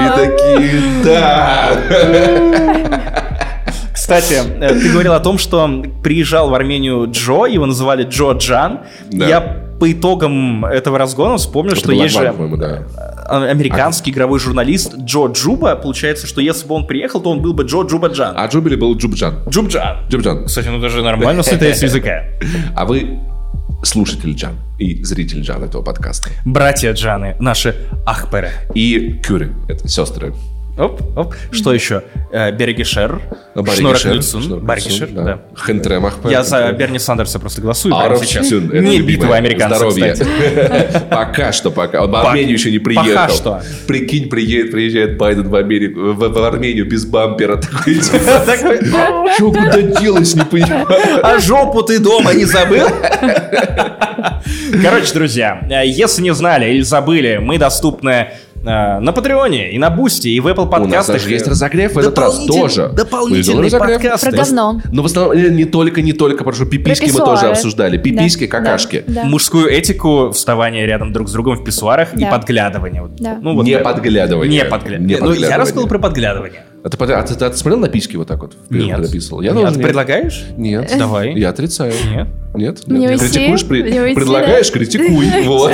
И такие, да. Кстати, э, ты говорил о том, что приезжал в Армению Джо, его называли Джо Джан. Да. Я по итогам этого разгона вспомнил, что Это есть же по-моему, да. а, американский игровой журналист Джо Джуба. Получается, что если бы он приехал, то он был бы Джо Джуба Джан. А Джубили был Джубджан. Джубджан. Джубджан. Кстати, ну даже нормально с языка. *laughs* А вы слушатель Джан и зритель Джан этого подкаста. Братья Джаны, наши Ахперы. И Кюри, это сестры. Оп, оп. Что еще? Э, Берегишер. Люцун. Шнорок Баргишер, да. Хентре Махпе. Я за Берни Сандерса просто голосую прямо Аров сейчас. Не битва американцев, Здоровье. кстати. *laughs* Пока что, пока. Он в Армению еще не приехал. пока что. Прикинь, приедет, приезжает Байден в Америку, в, Армению без бампера. *laughs* Такой, что куда делось, не понимаю. А жопу ты дома не забыл? Короче, друзья, э, если не знали или забыли, мы доступны на Патреоне и на Бусти, и в Apple У нас подкастах. даже есть разогрев в этот раз тоже. дополнительный подкаст. Про говно. Но в основном э, не только, не только, потому что пиписьки мы тоже обсуждали. Пиписьки, какашки. Мужскую этику, вставание рядом друг с другом в писсуарах и подглядывание. Ну, вот Не это. подглядывание. Не подглядывание. Ну, я подглядывание. рассказал про подглядывание. А ты, под- а ты- ты смотрел на письки вот так вот? вперед, Нет. когда писал? Я Нет, тоже ты нет. предлагаешь? Нет. Давай. Я отрицаю. Нет. Нет? Не уйти, Критикуешь, при- не уйти, предлагаешь, да. критикуй. *laughs* Вот.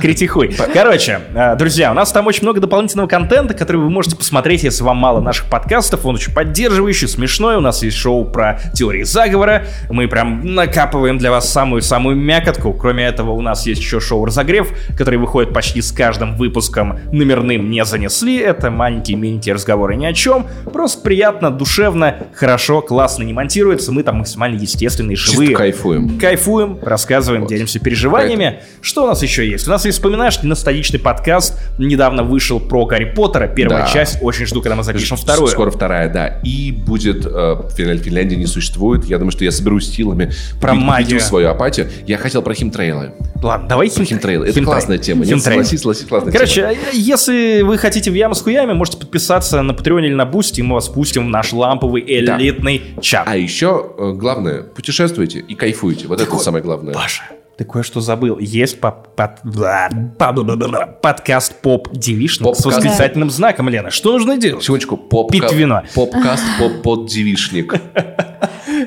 Критикуй. Короче, э, друзья, у нас там очень много дополнительного контента, который вы можете посмотреть, если вам мало наших подкастов. Он очень поддерживающий, смешной. У нас есть шоу про теории заговора. Мы прям накапываем для вас самую-самую мякотку. Кроме этого, у нас есть еще шоу «Разогрев», который выходит почти с каждым выпуском номерным «Не занесли». Это какие-то маленькие миленькие разговоры ни о чем. Просто приятно, душевно, хорошо, классно не монтируется. Мы там максимально естественные, живые. Чисто кайфуем. Кайфуем, рассказываем, делимся переживаниями. Что у нас еще есть? У нас есть, вспоминаешь, ностальгичный подкаст. Недавно вышел про Гарри Поттера. Первая Да. часть. Очень жду, когда мы запишем вторую. Скоро вторая, да. И будет... э, Финлянд- Финляндии не существует. Я думаю, что я соберусь силами. Про победю магию. свою апатию. Я хотел про химтрейлы. Ладно, давай хим- Химтрейлы. Это классная тема. Нет, Химтрей. согласись, согласись, классная Короче, тема. э, если вы хотите в яму с хуями, можете подписаться на Patreon или на Бусти, и мы вас пустим в наш ламповый Да. элитный чат. А еще э, главное, путешествуйте и кайфуйте. Вот это самое главное. Паша, ты кое-что забыл. Есть поп- под- бла- ба- бла- бла- бла- бла- подкаст поп девишник с восклицательным знаком, Лена. Что нужно делать? Секундочку. Поп Пить вино. Попкаст *laughs* поп под девишник.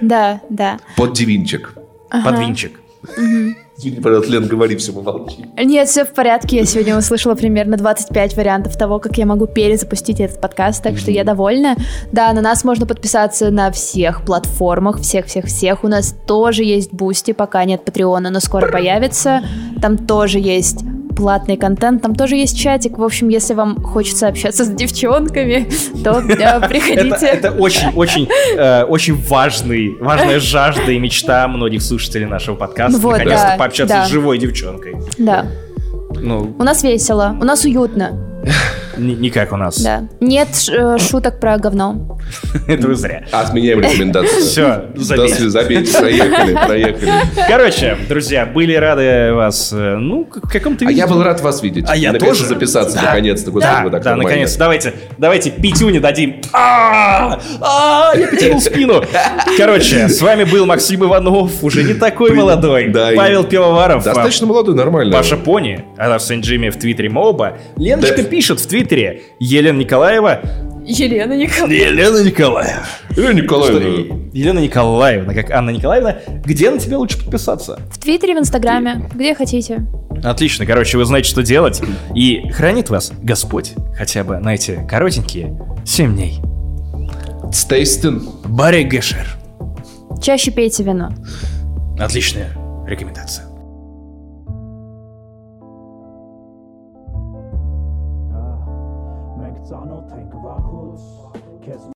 Да, да. Под девинчик. Пожалуйста, Лен, говори все, мы молчим. Нет, все в порядке. Я сегодня услышала примерно 25 вариантов того, как я могу перезапустить этот подкаст, так что я довольна. Да, на нас можно подписаться на всех платформах, всех-всех-всех. У нас тоже есть Бусти, пока нет Патреона, но скоро появится. Там тоже есть платный контент, там тоже есть чатик. В общем, если вам хочется общаться с девчонками, то э, приходите. это очень, очень, э, очень важный, важная жажда и мечта многих слушателей нашего подкаста. Наконец-то пообщаться с живой девчонкой. Да. Ну, У нас весело, у нас уютно. Не как у нас. Да. Нет э, шуток про говно. *laughs* Это вы зря. Отменяем рекомендацию. Все, забейте. забейте, проехали, проехали. Короче, друзья, были рады вас, э, ну, в каком-то А виде. я был рад вас видеть. А я Наконец-то тоже. записаться, наконец-то. Да, вы так да, нормально. наконец. Давайте, давайте пятюни дадим. А, а, я потянул *laughs* спину. Короче, с вами был Максим Иванов, уже не такой молодой. Павел Пивоваров. Достаточно молодой, нормально. Паша Пони, она в Сент-Джиме в Твиттере Моба. Леночка пишет в Твиттере. Елена Николаева. Елена Николаевна. Елена Николаева. Елена Николаевна. Елена Николаевна, как Анна Николаевна. Где на тебя лучше подписаться? В Твиттере, в Инстаграме, где хотите. Отлично, короче, вы знаете, что делать. И хранит вас Господь хотя бы на эти коротенькие 7 дней. Стейстен. Барри Гешер. Чаще пейте вино. Отличная рекомендация.